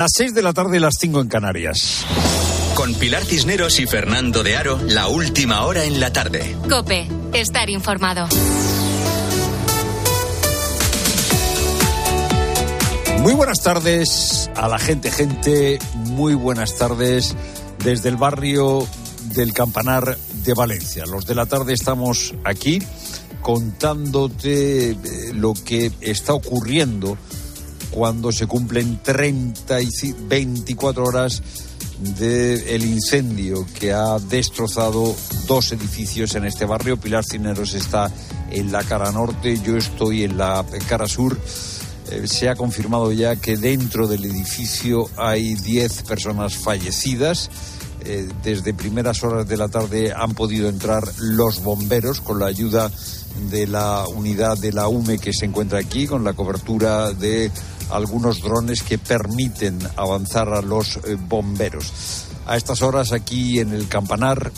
Las 6 de la tarde y las 5 en Canarias. Con Pilar Cisneros y Fernando de Aro, la última hora en la tarde. Cope, estar informado. Muy buenas tardes a la gente, gente. Muy buenas tardes desde el barrio del Campanar de Valencia. Los de la tarde estamos aquí contándote eh, lo que está ocurriendo cuando se cumplen 30 y 24 horas del incendio que ha destrozado dos edificios en este barrio. Pilar Cineros está en la cara norte, yo estoy en la cara sur. Eh, se ha confirmado ya que dentro del edificio hay 10 personas fallecidas. Eh, desde primeras horas de la tarde han podido entrar los bomberos con la ayuda de la unidad de la UME que se encuentra aquí, con la cobertura de algunos drones que permiten avanzar a los eh, bomberos. A estas horas aquí en el campanar,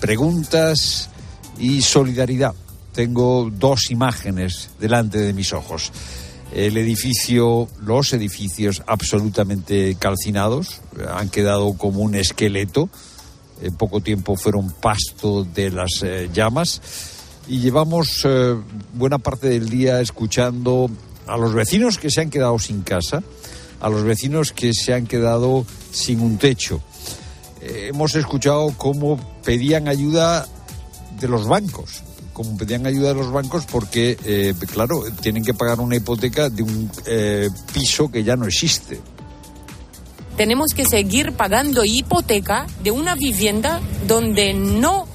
preguntas y solidaridad. Tengo dos imágenes delante de mis ojos. El edificio, los edificios absolutamente calcinados, han quedado como un esqueleto. En poco tiempo fueron pasto de las eh, llamas. Y llevamos eh, buena parte del día escuchando a los vecinos que se han quedado sin casa, a los vecinos que se han quedado sin un techo. Eh, hemos escuchado cómo pedían ayuda de los bancos, cómo pedían ayuda de los bancos porque, eh, claro, tienen que pagar una hipoteca de un eh, piso que ya no existe. Tenemos que seguir pagando hipoteca de una vivienda donde no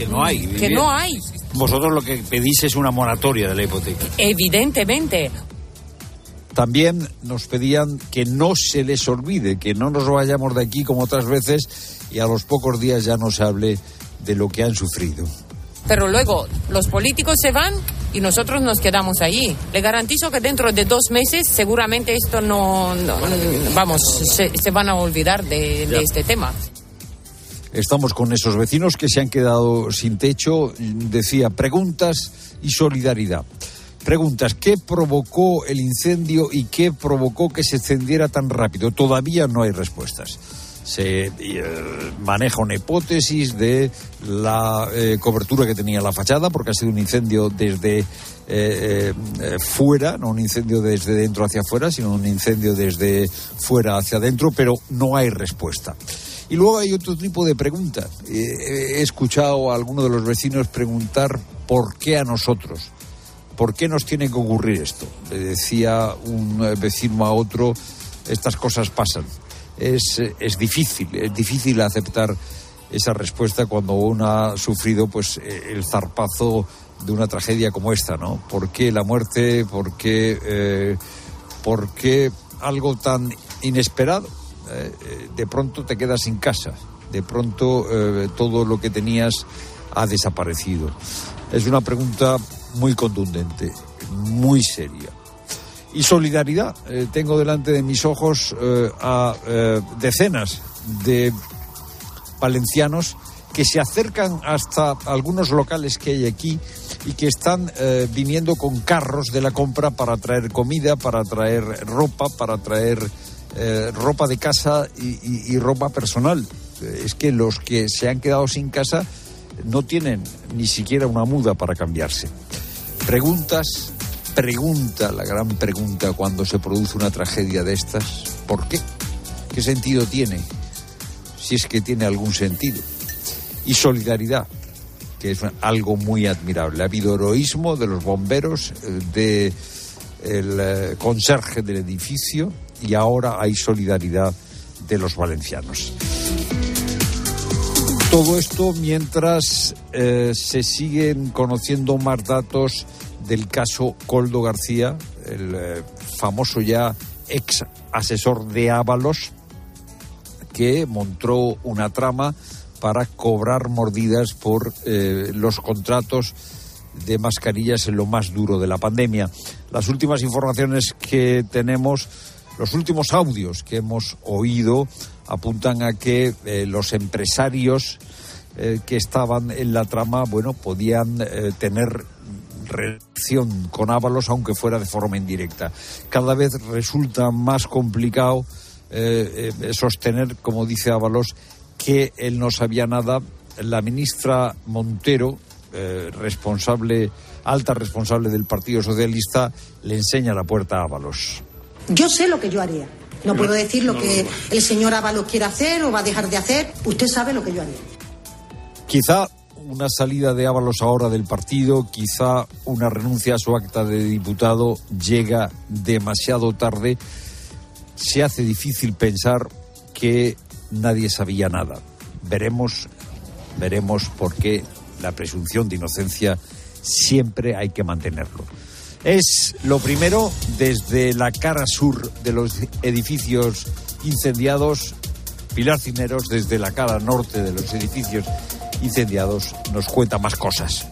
que no hay. Que no hay. Vosotros lo que pedís es una moratoria de la hipoteca. Evidentemente. También nos pedían que no se les olvide, que no nos vayamos de aquí como otras veces y a los pocos días ya no se hable de lo que han sufrido. Pero luego los políticos se van y nosotros nos quedamos allí. Le garantizo que dentro de dos meses seguramente esto no, vamos, se, van a olvidar de, de este tema. Estamos con esos vecinos que se han quedado sin techo. Decía, preguntas y solidaridad. Preguntas, ¿qué provocó el incendio y qué provocó que se encendiera tan rápido? Todavía no hay respuestas. Se eh, maneja una hipótesis de la eh, cobertura que tenía la fachada, porque ha sido un incendio desde eh, fuera, no un incendio desde dentro hacia afuera, sino un incendio desde fuera hacia adentro, pero no hay respuesta. Y luego hay otro tipo de preguntas. he escuchado a algunos de los vecinos preguntar por qué a nosotros. ¿Por qué nos tiene que ocurrir esto? Le decía un vecino a otro, estas cosas pasan. Es, es difícil, es difícil aceptar esa respuesta cuando uno ha sufrido pues el zarpazo de una tragedia como esta, ¿no? ¿Por qué la muerte? ¿Por qué, eh, ¿por qué algo tan inesperado? Eh, de pronto te quedas sin casa, de pronto eh, todo lo que tenías ha desaparecido. Es una pregunta muy contundente, muy seria. Y solidaridad. Eh, tengo delante de mis ojos a decenas de valencianos que se acercan hasta algunos locales que hay aquí y que están viniendo con carros de la compra para traer comida, para traer ropa, para traer eh, ropa de casa y, ropa personal. Es que los que se han quedado sin casa no tienen ni siquiera una muda para cambiarse. Preguntas, pregunta, la gran pregunta cuando se produce una tragedia de estas, ¿por qué? ¿Qué sentido tiene? Si es que tiene algún sentido. Y solidaridad, que es algo muy admirable. Ha habido heroísmo de los bomberos, eh, de eh, conserje del edificio, y ahora hay solidaridad de los valencianos. Todo esto mientras eh, se siguen conociendo más datos del caso Coldo García, el eh, famoso ya ex asesor de Ábalos, que montó una trama para cobrar mordidas por eh, los contratos de mascarillas en lo más duro de la pandemia. Las últimas informaciones que tenemos los últimos audios que hemos oído apuntan a que eh, los empresarios que estaban en la trama, bueno, podían tener relación con Ábalos, aunque fuera de forma indirecta. Cada vez resulta más complicado eh, eh, sostener, como dice Ábalos, que él no sabía nada. La ministra Montero, eh, responsable, alta responsable del Partido Socialista, le enseña la puerta a Ábalos. Yo sé lo que yo haría. No puedo decir lo que el señor Ábalos quiere hacer o va a dejar de hacer. Usted sabe lo que yo haría. Quizá una salida de Ábalos ahora del partido, quizá una renuncia a su acta de diputado llega demasiado tarde. Se hace difícil pensar que nadie sabía nada. Veremos, veremos por qué la presunción de inocencia siempre hay que mantenerlo. Es lo primero desde la cara sur de los edificios incendiados, Pilar Cineros desde la cara norte de los edificios incendiados nos cuenta más cosas.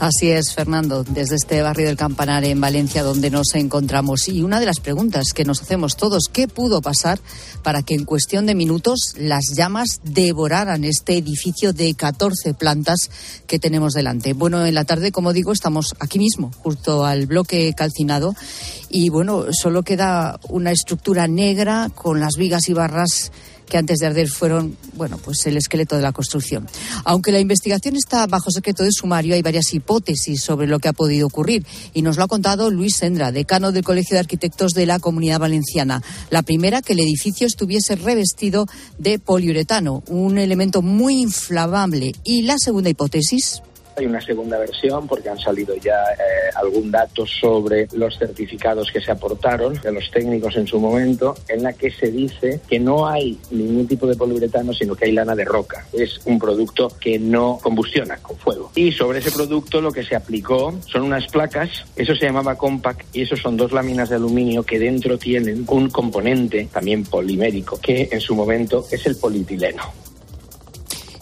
Así es, Fernando, desde este barrio del Campanar en Valencia donde nos encontramos. Y una de las preguntas que nos hacemos todos, ¿qué pudo pasar para que en cuestión de minutos las llamas devoraran este edificio de 14 plantas que tenemos delante? Bueno, en la tarde, como digo, estamos aquí mismo, junto al bloque calcinado. Y bueno, solo queda una estructura negra con las vigas y barras que antes de arder fueron, bueno, pues el esqueleto de la construcción. Aunque la investigación está bajo secreto de sumario, hay varias hipótesis sobre lo que ha podido ocurrir y nos lo ha contado Luis Sendra, decano del Colegio de Arquitectos de la Comunidad Valenciana. La primera, que el edificio estuviese revestido de poliuretano, un elemento muy inflamable. Y la segunda hipótesis, hay una segunda versión porque han salido ya eh, algún dato sobre los certificados que se aportaron de los técnicos en su momento, en la que se dice que no hay ningún tipo de poliuretano, sino que hay lana de roca. Es un producto que no combustiona con fuego. Y sobre ese producto lo que se aplicó son unas placas, eso se llamaba compact, y eso son dos láminas de aluminio que dentro tienen un componente también polimérico, que en su momento es el polietileno.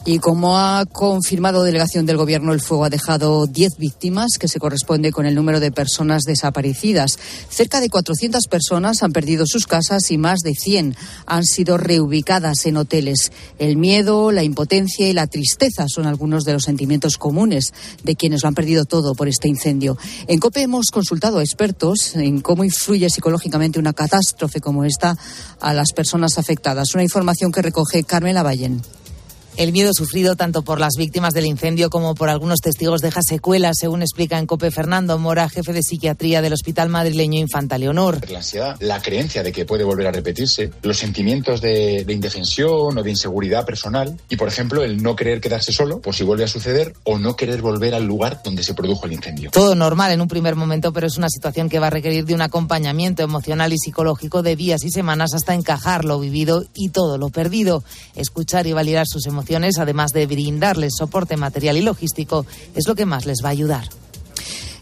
Y como ha confirmado delegación del Gobierno, el fuego ha dejado 10 víctimas, que se corresponde con el número de personas desaparecidas. Cerca de 400 personas han perdido sus casas y más de 100 han sido reubicadas en hoteles. El miedo, la impotencia y la tristeza son algunos de los sentimientos comunes de quienes lo han perdido todo por este incendio. En COPE hemos consultado a expertos en cómo influye psicológicamente una catástrofe como esta a las personas afectadas. Una información que recoge Carmen Lavallen. El miedo sufrido tanto por las víctimas del incendio como por algunos testigos deja secuelas, según explica en COPE Fernando Mora, jefe de psiquiatría del Hospital Madrileño Infanta Leonor. La ansiedad, la creencia de que puede volver a repetirse, los sentimientos de, de indefensión o de inseguridad personal y, por ejemplo, el no querer quedarse solo por si vuelve a suceder o no querer volver al lugar donde se produjo el incendio. Todo normal en un primer momento, pero es una situación que va a requerir de un acompañamiento emocional y psicológico de días y semanas hasta encajar lo vivido y todo lo perdido. Escuchar y validar sus emociones además de brindarles soporte material y logístico, es lo que más les va a ayudar.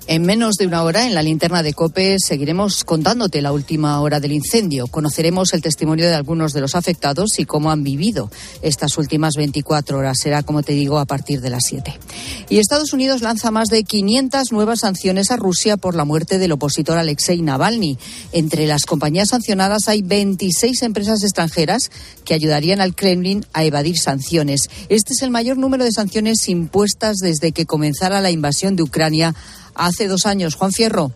En menos de una hora, en la linterna de COPE, seguiremos contándote la última hora del incendio. Conoceremos el testimonio de algunos de los afectados y cómo han vivido estas últimas 24 horas. Será, como te digo, a partir de las 7. Y Estados Unidos lanza más de 500 nuevas sanciones a Rusia por la muerte del opositor Alexei Navalny. Entre las compañías sancionadas hay 26 empresas extranjeras que ayudarían al Kremlin a evadir sanciones. Este es el mayor número de sanciones impuestas desde que comenzara la invasión de Ucrania hace dos años. Juan Fierro.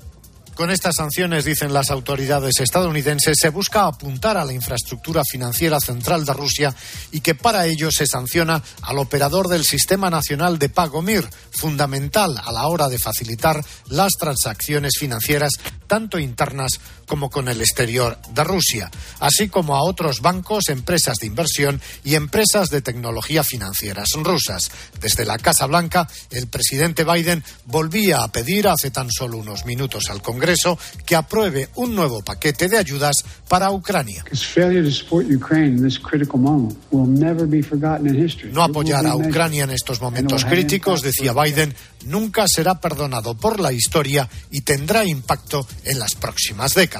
Con estas sanciones, dicen las autoridades estadounidenses, se busca apuntar a la infraestructura financiera central de Rusia y que para ello se sanciona al operador del Sistema Nacional de Pago MIR, fundamental a la hora de facilitar las transacciones financieras tanto internas como con el exterior de Rusia, así como a otros bancos, empresas de inversión y empresas de tecnología financieras rusas. Desde la Casa Blanca, el presidente Biden volvía a pedir hace tan solo unos minutos al Congreso que apruebe un nuevo paquete de ayudas para Ucrania. No apoyar a Ucrania en estos momentos críticos, decía Biden, nunca será perdonado por la historia y tendrá impacto en las próximas décadas.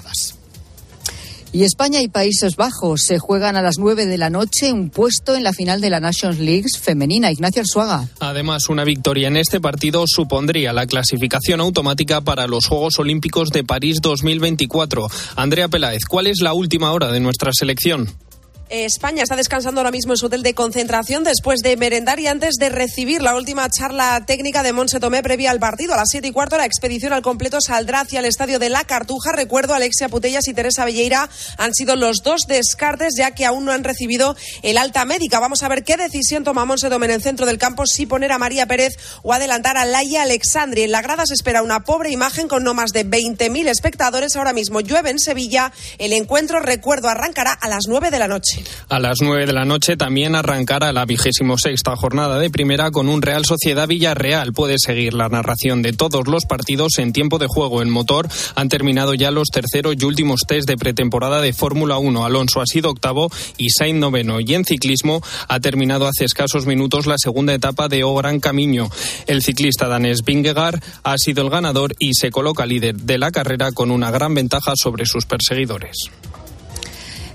Y España y Países Bajos se juegan a las 9 de la noche un puesto en la final de la Nations League femenina. Ignacio Arzuaga. Además, una victoria en este partido supondría la clasificación automática para los Juegos Olímpicos de París 2024. Andrea Peláez, ¿cuál es la última hora de nuestra selección? España está descansando ahora mismo en su hotel de concentración después de merendar y antes de recibir la última charla técnica de Monse Tomé previa al partido. A las siete y cuarto la expedición al completo saldrá hacia el estadio de La Cartuja. Recuerdo, Alexia Putellas y Teresa Velleira han sido los dos descartes ya que aún no han recibido el alta médica. Vamos a ver qué decisión toma Monse Tomé en el centro del campo, si poner a María Pérez o adelantar a Laia Alexandri. En la grada se espera una pobre imagen con no más de 20.000 espectadores. Ahora mismo llueve en Sevilla. El encuentro, recuerdo, arrancará a las nueve de la noche. A las 9 de la noche también arrancará la vigésimo sexta jornada de primera con un Real Sociedad Villarreal. Puede seguir la narración de todos los partidos en tiempo de juego. En motor han terminado ya los terceros y últimos test de pretemporada de Fórmula 1. Alonso ha sido octavo y Sainz noveno. Y en ciclismo ha terminado hace escasos minutos la segunda etapa de O Gran Camino. El ciclista danés Vingegaard ha sido el ganador y se coloca líder de la carrera con una gran ventaja sobre sus perseguidores.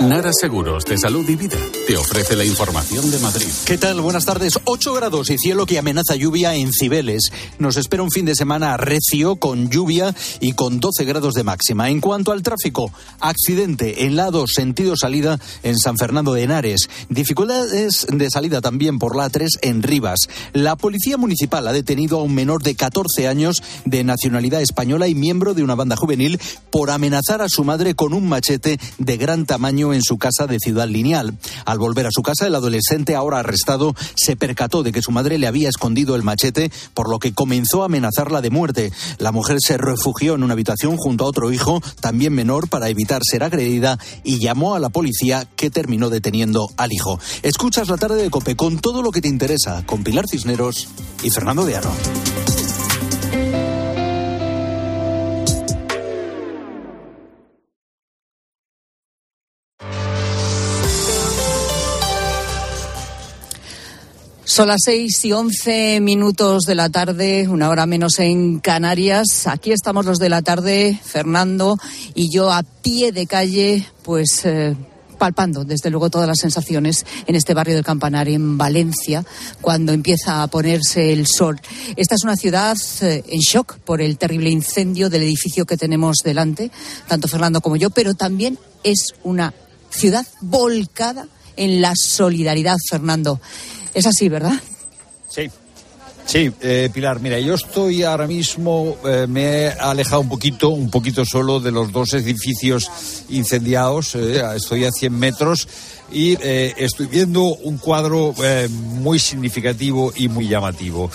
Nara Seguros de Salud y Vida te ofrece la información de Madrid. ¿Qué tal? Buenas tardes. 8 grados y cielo que amenaza lluvia en Cibeles. Nos espera un fin de semana recio con lluvia y con 12 grados de máxima. En cuanto al tráfico, accidente en lado sentido salida en San Fernando de Henares. Dificultades de salida también por la 3 en Rivas. La policía municipal ha detenido a un menor de 14 años de nacionalidad española y miembro de una banda juvenil por amenazar a su madre con un machete de gran tamaño en su casa de Ciudad Lineal. Al volver a su casa, el adolescente, ahora arrestado, se percató de que su madre le había escondido el machete, por lo que comenzó a amenazarla de muerte. La mujer se refugió en una habitación junto a otro hijo, también menor, para evitar ser agredida y llamó a la policía que terminó deteniendo al hijo. Escuchas la tarde de Cope con todo lo que te interesa, con Pilar Cisneros y Fernando de Son las seis y once minutos de la tarde, una hora menos en Canarias. Aquí estamos los de la tarde, Fernando y yo a pie de calle, pues. Eh, palpando, desde luego, todas las sensaciones en este barrio del Campanar, en Valencia, cuando empieza a ponerse el sol. Esta es una ciudad eh, en shock por el terrible incendio del edificio que tenemos delante, tanto Fernando como yo, pero también es una ciudad volcada en la solidaridad, Fernando. Es así, ¿verdad? Sí. Sí, eh, Pilar, mira, yo estoy ahora mismo, eh, me he alejado un poquito, un poquito solo de los dos edificios incendiados, eh, estoy a 100 metros y eh, estoy viendo un cuadro muy significativo y muy llamativo.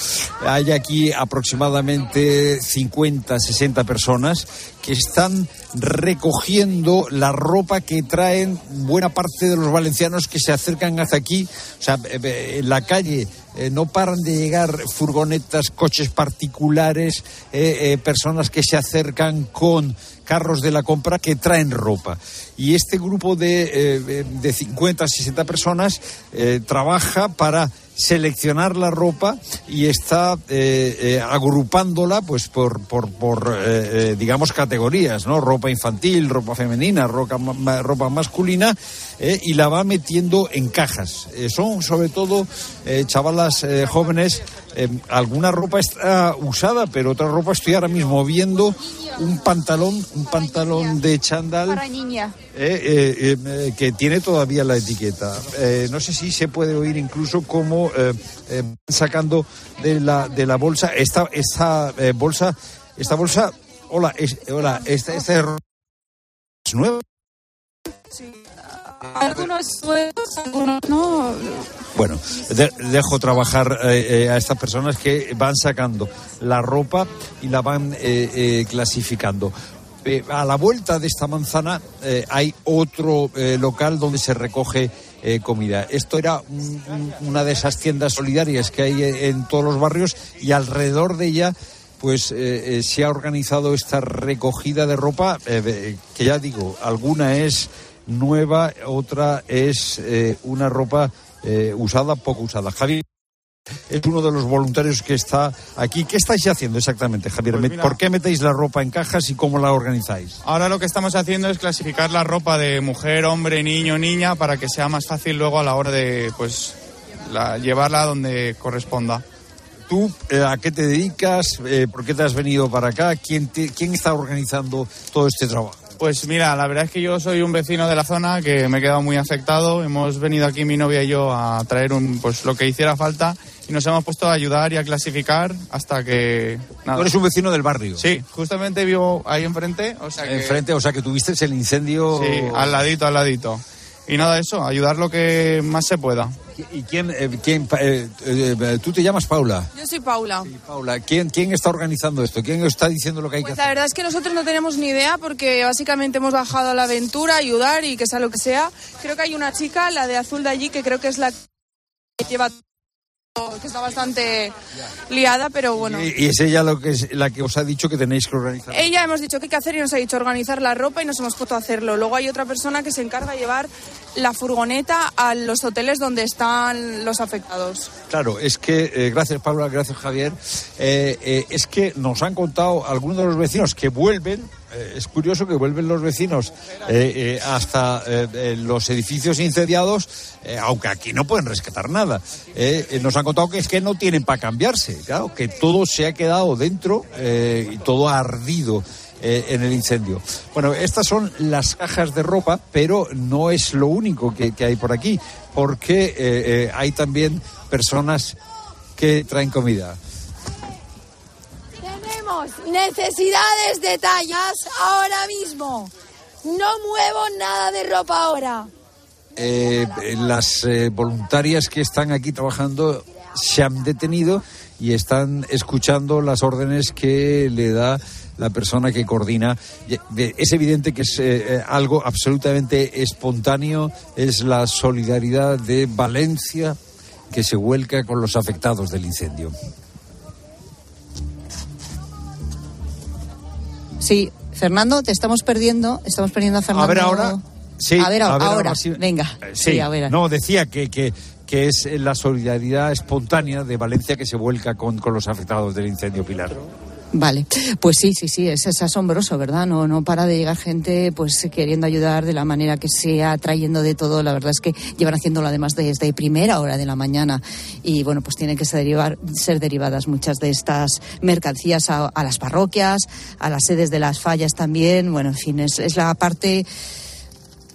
Hay aquí aproximadamente 50, 60 personas que están recogiendo la ropa que traen buena parte de los valencianos que se acercan hasta aquí. O sea, en la calle eh, no paran de llegar furgonetas, coches particulares, eh, eh, personas que se acercan con carros de la compra que traen ropa. Y este grupo de, de 50, 60 personas trabaja para seleccionar la ropa y está eh, eh, agrupándola pues por, por, por eh, digamos categorías no ropa infantil ropa femenina ropa, ma- ropa masculina y la va metiendo en cajas. Son sobre todo chavalas jóvenes alguna ropa está usada pero otra ropa estoy ahora mismo viendo un pantalón un pantalón de eh, que tiene todavía la etiqueta. No sé si se puede oír incluso cómo eh, eh, sacando de la, de la bolsa esta, esta eh, bolsa, esta bolsa, hola, es- hola, esta, esta es es nueva. Algunos sueldos, algunos no. Bueno, de- dejo trabajar eh, eh, a estas personas que van sacando la ropa y la van eh, clasificando. A la vuelta de esta manzana hay otro local donde se recoge eh, comida. Esto era un- un- una de esas tiendas solidarias que hay en todos los barrios y alrededor de ella pues eh, eh, se ha organizado esta recogida de ropa que ya digo, alguna es nueva, otra es una ropa usada, poco usada. Javier es uno de los voluntarios que está aquí. ¿Qué estáis haciendo exactamente, Javier? Pues mira. ¿Por qué metéis la ropa en cajas y cómo la organizáis? Ahora lo que estamos haciendo es clasificar la ropa de mujer, hombre, niño, niña para que sea más fácil luego a la hora de pues la- llevarla donde corresponda. ¿Tú eh, a qué te dedicas? Eh, ¿Por qué te has venido para acá? ¿Quién, te- ¿Quién está organizando todo este trabajo? Pues mira, la verdad es que yo soy un vecino de la zona que me he quedado muy afectado. Hemos venido aquí mi novia y yo a traer un, pues lo que hiciera falta y nos hemos puesto a ayudar y a clasificar hasta que nada. Tú eres un vecino del barrio. Sí, justamente vivo ahí enfrente, o sea que Enfrente, o sea que tuviste el incendio. sí, al ladito, al ladito. Y nada, eso, ayudar lo que más se pueda. ¿Y quién, eh, quién pa- eh, eh, tú te llamas Paula? Yo soy Paula. Paula, ¿quién, ¿quién está organizando esto? ¿Quién está diciendo lo que hay Pues que la hacer? verdad es que nosotros no tenemos ni idea porque básicamente hemos bajado a la aventura, a ayudar y que sea lo que sea. Creo que hay una chica, la de azul de allí, que creo que es la que lleva que está bastante liada, pero bueno. Y, y es ella lo que es, la que os ha dicho que tenéis que organizar. Ella hemos dicho qué hay que hacer y nos ha dicho organizar la ropa y nos hemos puesto a hacerlo. Luego hay otra persona que se encarga de llevar la furgoneta a los hoteles donde están los afectados. Claro, es que, eh, gracias Paula, gracias Javier, eh, eh, es que nos han contado algunos de los vecinos que vuelven, es curioso que vuelven los vecinos eh, eh, hasta eh, eh, los edificios incendiados, eh, aunque aquí no pueden rescatar nada. Eh, eh, nos han contado que es que no tienen para cambiarse, claro, que todo se ha quedado dentro eh, y todo ha ardido eh, en el incendio. Bueno, estas son las cajas de ropa, pero no es lo único que, que hay por aquí, porque eh, eh, hay también personas que traen comida. Tenemos necesidades de tallas ahora mismo. No muevo nada de ropa ahora. Eh, las eh, voluntarias que están aquí trabajando se han detenido y están escuchando las órdenes que le da la persona que coordina. Eh, Es evidente que es eh, eh, algo absolutamente espontáneo, es la solidaridad de Valencia que se vuelca con los afectados del incendio. Sí, Fernando, te estamos perdiendo. Estamos perdiendo a Fernando. A ver ahora. Sí, a ver, a ver ahora. sí. Venga. Eh, Sí, a ver. No, decía que, que, que es la solidaridad espontánea de Valencia que se vuelca con, con los afectados del incendio Pilar. Vale, pues sí, sí, sí, es, es asombroso, ¿verdad? No, no para de llegar gente pues queriendo ayudar de la manera que sea, trayendo de todo. La verdad es que llevan haciéndolo además desde primera hora de la mañana y bueno, pues tienen que ser, derivar- ser derivadas muchas de estas mercancías a, a las parroquias, a las sedes de las fallas también. Bueno, en fin, es, es la parte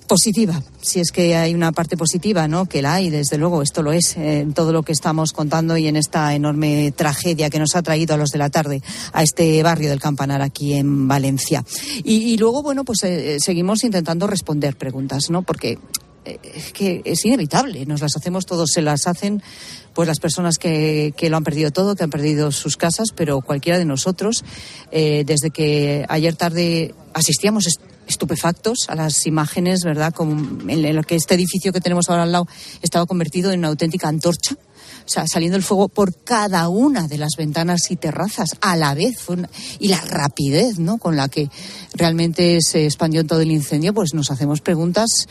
positiva, si es que hay una parte positiva, ¿no? Que la hay, desde luego, esto lo es, eh, en todo lo que estamos contando y en esta enorme tragedia que nos ha traído a los de la tarde a este barrio del Campanar aquí en Valencia. Y, y luego, bueno, pues eh, eh, seguimos intentando responder preguntas, ¿no? Porque eh, es que es inevitable, nos las hacemos todos, se las hacen pues las personas que, que lo han perdido todo, que han perdido sus casas, pero cualquiera de nosotros, eh, desde que ayer tarde asistíamos estupefactos a las imágenes, ¿verdad? Como en lo que este edificio que tenemos ahora al lado estaba convertido en una auténtica antorcha. O sea, saliendo el fuego por cada una de las ventanas y terrazas a la vez. Y la rapidez, ¿no? Con la que realmente se expandió todo el incendio, pues nos hacemos preguntas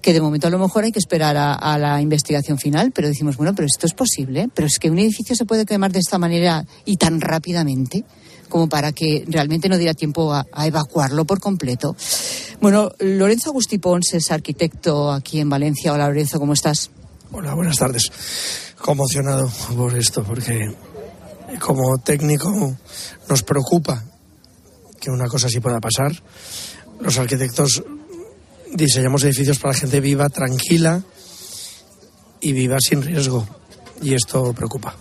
que de momento a lo mejor hay que esperar a, a la investigación final, pero decimos, bueno, pero esto es posible, pero es que un edificio se puede quemar de esta manera y tan rápidamente como para que realmente no diera tiempo a, evacuarlo por completo. Bueno, Lorenzo Agustí Pons es arquitecto aquí en Valencia. Hola Lorenzo, ¿cómo estás? Hola, buenas tardes. Conmocionado por esto, porque como técnico nos preocupa que una cosa así pueda pasar. Los arquitectos diseñamos edificios para la gente viva, tranquila y viva sin riesgo. Y esto preocupa.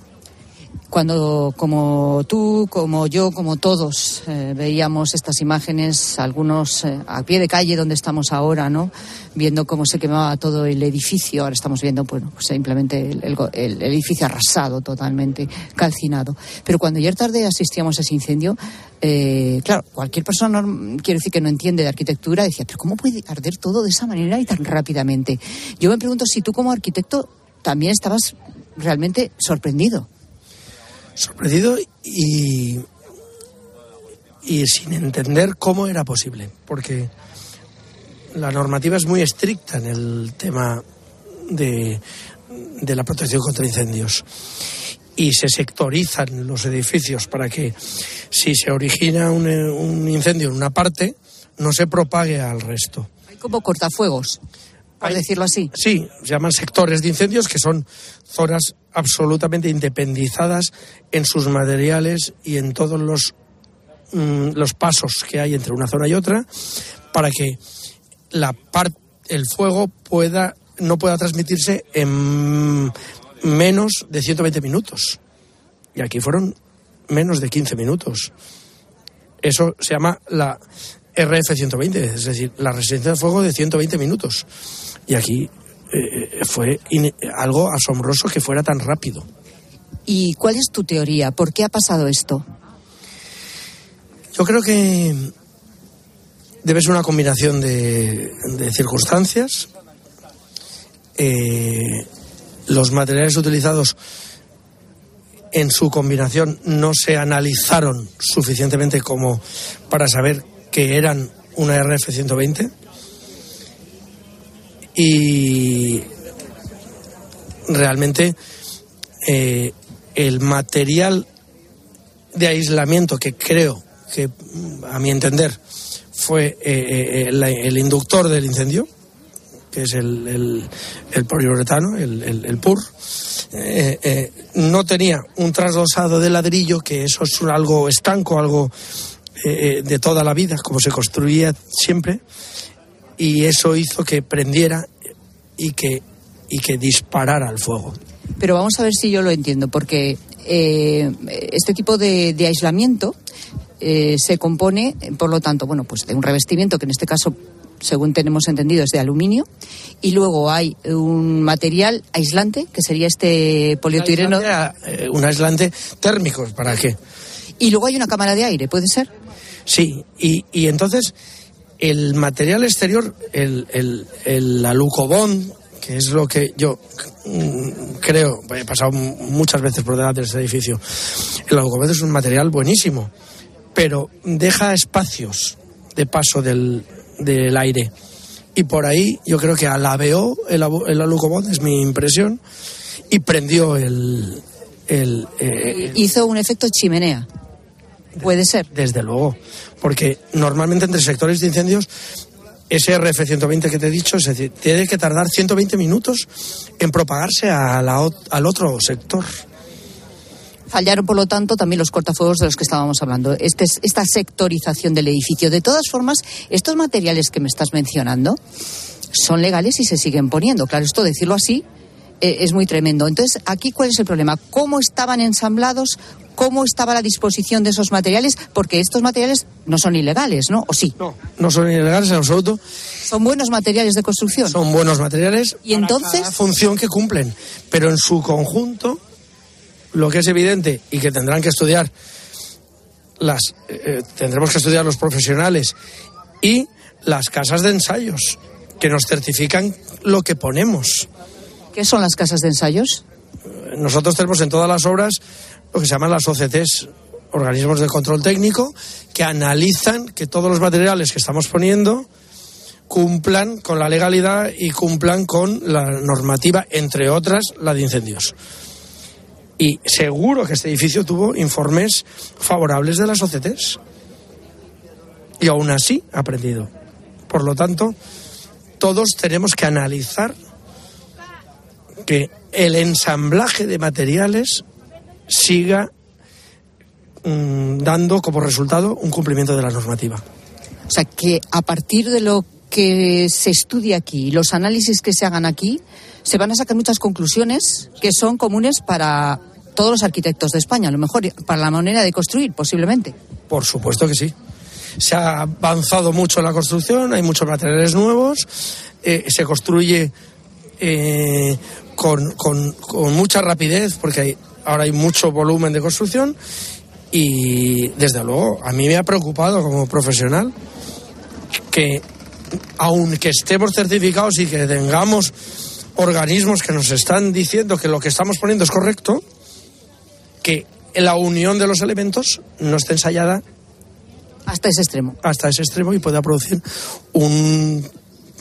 Cuando, como tú, como yo, como todos, eh, veíamos estas imágenes, algunos eh, a pie de calle donde estamos ahora, ¿no? Viendo cómo se quemaba todo el edificio. Ahora estamos viendo, bueno, pues simplemente el, edificio arrasado, totalmente calcinado. Pero cuando ayer tarde asistíamos a ese incendio, eh, claro, cualquier persona, quiero decir que no entiende de arquitectura, decía, pero ¿cómo puede arder todo de esa manera y tan rápidamente? Yo me pregunto si tú como arquitecto también estabas realmente sorprendido. Sorprendido y, y sin entender cómo era posible, porque la normativa es muy estricta en el tema de, de la protección contra incendios y se sectorizan los edificios para que si se origina un, eh, un incendio en una parte no se propague al resto. Hay como cortafuegos. Por decirlo así. Sí, se llaman sectores de incendios, que son zonas absolutamente independizadas en sus materiales y en todos los, mm, los pasos que hay entre una zona y otra, para que la el fuego pueda no pueda transmitirse en menos de 120 minutos. Y aquí fueron menos de 15 minutos. Eso se llama la RF-120, es decir, la resistencia de fuego de 120 minutos. Y aquí eh, fue in- algo asombroso que fuera tan rápido. ¿Y cuál es tu teoría? ¿Por qué ha pasado esto? Yo creo que debe ser una combinación de, de circunstancias. Eh, los materiales utilizados en su combinación no se analizaron suficientemente como para saber que eran una RF-120 y realmente eh, el material de aislamiento que creo que a mi entender fue eh, eh, el inductor del incendio que es el, el, poliuretano, el, el, PUR, no tenía un trasdosado de ladrillo, que eso es algo estanco, algo de toda la vida, como se construía siempre, y eso hizo que prendiera y que, y que disparara el fuego. Pero vamos a ver si yo lo entiendo, porque eh, este tipo de, de aislamiento eh, se compone, por lo tanto, bueno, pues de un revestimiento que en este caso, según tenemos entendido, es de aluminio, y luego hay un material aislante, que sería este polietileno, Un aislante, eh, un aislante térmico, ¿para qué? y luego hay una cámara de aire, ¿puede ser? Sí, y, y entonces el material exterior, el, el, el alucobond, que es lo que yo mm, creo, he pasado muchas veces por delante de este edificio, el alucobond es un material buenísimo, pero deja espacios de paso del, del aire. Y por ahí yo creo que alabeó el, el alucobond, es mi impresión, y prendió el... el eh, Hizo un efecto chimenea. Puede ser. Desde luego, porque normalmente entre sectores de incendios, ese RF-120 que te he dicho, es decir, tiene que tardar 120 minutos en propagarse a la al otro sector. Fallaron, por lo tanto, también los cortafuegos de los que estábamos hablando. Este es- esta sectorización del edificio. De todas formas, estos materiales que me estás mencionando son legales y se siguen poniendo. Claro, esto decirlo así eh, es muy tremendo. Entonces, aquí, ¿cuál es el problema? ¿Cómo estaban ensamblados? ¿Cómo estaba la disposición de esos materiales? Porque estos materiales no son ilegales, ¿no? ¿O sí? No. No son ilegales en absoluto. Son buenos materiales de construcción. Son buenos materiales. Y entonces. Función que cumplen. Pero en su conjunto, lo que es evidente y que tendrán que estudiar las eh, tendremos que estudiar los profesionales y las casas de ensayos que nos certifican lo que ponemos. ¿Qué son las casas de ensayos? Nosotros tenemos en todas las obras lo que se llaman las OCTs, organismos de control técnico, que analizan que todos los materiales que estamos poniendo cumplan con la legalidad y cumplan con la normativa, entre otras, la de incendios. Y seguro que este edificio tuvo informes favorables de las OCTs. Y aún así ha aprendido. Por lo tanto, todos tenemos que analizar que el ensamblaje de materiales siga mm, dando como resultado un cumplimiento de la normativa. O sea, que a partir de lo que se estudia aquí, los análisis que se hagan aquí, se van a sacar muchas conclusiones que son comunes para todos los arquitectos de España, a lo mejor para la manera de construir, posiblemente. Por supuesto que sí. Se ha avanzado mucho en la construcción, hay muchos materiales nuevos, eh, se construye eh, con, con- con mucha rapidez porque hay- ahora hay mucho volumen de construcción y desde luego a mí me ha preocupado como profesional que aunque estemos certificados y que tengamos organismos que nos están diciendo que lo que estamos poniendo es correcto, que la unión de los elementos no esté ensayada hasta ese extremo. Hasta ese extremo y pueda producir un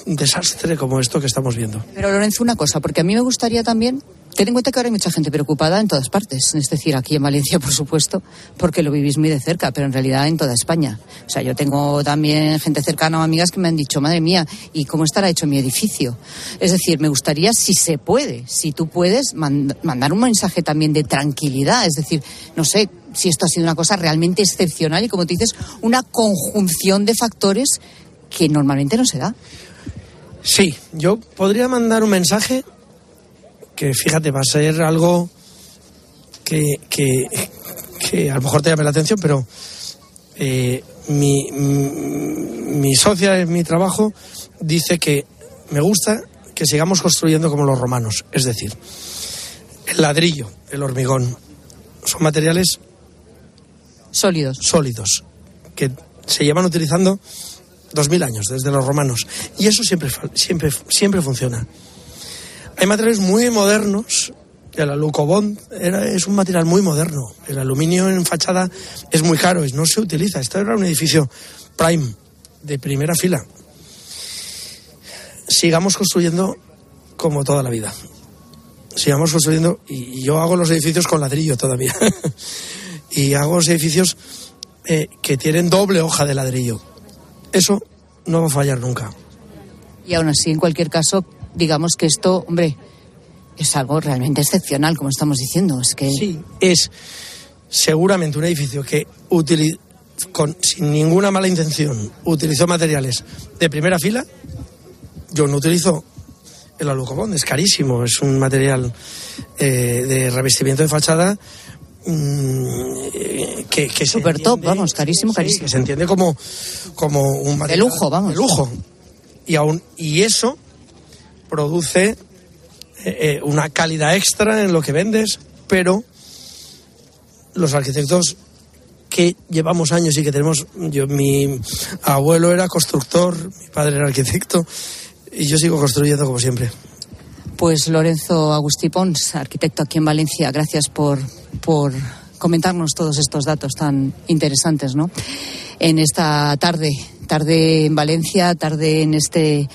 desastre como esto que estamos viendo. Pero Lorenzo, una cosa, porque a mí me gustaría también Ten en cuenta que ahora hay mucha gente preocupada en todas partes, es decir, aquí en Valencia, por supuesto, porque lo vivís muy de cerca, pero en realidad en toda España. O sea, yo tengo también gente cercana o amigas que me han dicho, madre mía, ¿y cómo estará hecho mi edificio? Es decir, me gustaría, si se puede, si tú puedes, mandar un mensaje también de tranquilidad, es decir, no sé si esto ha sido una cosa realmente excepcional y, como tú dices, una conjunción de factores que normalmente no se da. Sí, yo podría mandar un mensaje que, fíjate, va a ser algo que, que, a lo mejor te llame la atención, pero eh, mi, mi socia en mi trabajo dice que me gusta que sigamos construyendo como los romanos, es decir, el ladrillo, el hormigón, son materiales sólidos, sólidos que se llevan utilizando dos mil años desde los romanos y eso siempre siempre siempre funciona. Hay materiales muy modernos. El alucobond es un material muy moderno. El aluminio en fachada es muy caro y no se utiliza. Esto era un edificio prime de primera fila. Sigamos construyendo como toda la vida. Sigamos construyendo y yo hago los edificios con ladrillo todavía. y hago los edificios eh, que tienen doble hoja de ladrillo. Eso no va a fallar nunca. Y aún así, en cualquier caso, digamos que esto, hombre, es algo realmente excepcional, como estamos diciendo. Es que... Sí, es seguramente un edificio que con, sin ninguna mala intención utilizó materiales de primera fila. Yo no utilizo el alucobond, es carísimo, es un material eh, de revestimiento de fachada que, que super top, vamos, carísimo, carísimo. que se entiende como, como un material de lujo, vamos. De lujo. Y aún y eso produce eh, eh, una calidad extra en lo que vendes, pero los arquitectos que llevamos años y que tenemos, yo mi abuelo era constructor, mi padre era arquitecto y yo sigo construyendo como siempre. Pues Lorenzo Agustí Pons, arquitecto aquí en Valencia, gracias por, por comentarnos todos estos datos tan interesantes, ¿no? En esta tarde, tarde en Valencia, tarde en este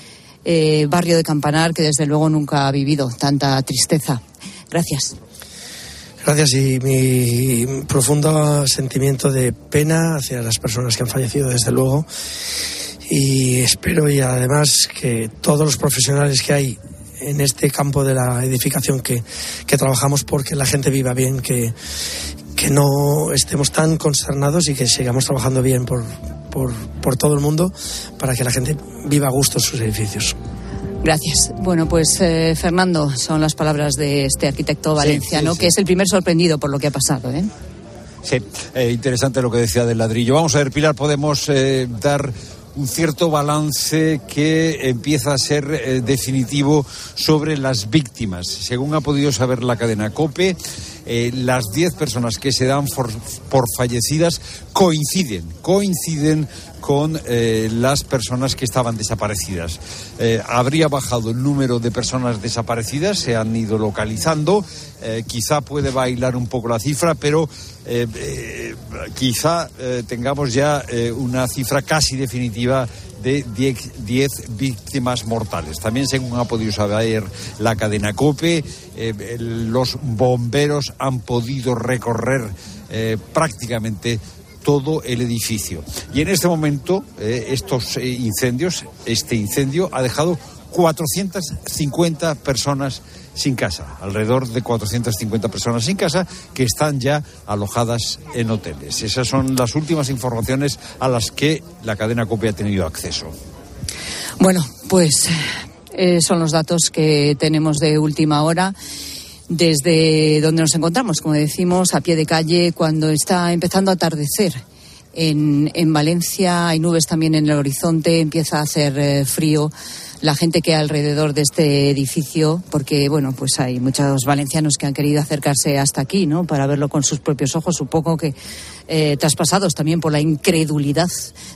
eh, barrio de Campanar que desde luego nunca ha vivido tanta tristeza. Gracias. Gracias y mi profundo sentimiento de pena hacia las personas que han fallecido, desde luego. Y espero y además que todos los profesionales que hay en este campo de la edificación que, que trabajamos porque la gente viva bien, que, que no estemos tan consternados y que sigamos trabajando bien por, por, por todo el mundo para que la gente viva a gusto en sus edificios. Gracias. Bueno, pues eh, Fernando, son las palabras de este arquitecto valenciano, que es el primer sorprendido por lo que ha pasado. ¿eh? Sí, eh, interesante lo que decía del ladrillo. Vamos a ver, Pilar, podemos eh, dar un cierto balance que empieza a ser eh, definitivo sobre las víctimas. Según ha podido saber la cadena COPE, eh, las 10 personas que se dan por, fallecidas coinciden, coinciden con eh, las personas que estaban desaparecidas. habría bajado el número de personas desaparecidas, se han ido localizando, quizá puede bailar un poco la cifra, pero quizá tengamos ya una cifra casi definitiva de 10 víctimas mortales. También, según ha podido saber la cadena COPE, eh, los bomberos han podido recorrer eh, prácticamente todo el edificio. Y en este momento, eh, estos incendios, este incendio ha dejado 450 personas sin casa, alrededor de 450 personas sin casa que están ya alojadas en hoteles. Esas son las últimas informaciones a las que la cadena COPE ha tenido acceso. Bueno, pues eh, son los datos que tenemos de última hora desde donde nos encontramos, como decimos, a pie de calle, cuando está empezando a atardecer. En, en Valencia hay nubes también en el horizonte, empieza a hacer eh, frío la gente que alrededor de este edificio, porque bueno, pues hay muchos valencianos que han querido acercarse hasta aquí, ¿no? Para verlo con sus propios ojos, supongo que eh, traspasados también por la incredulidad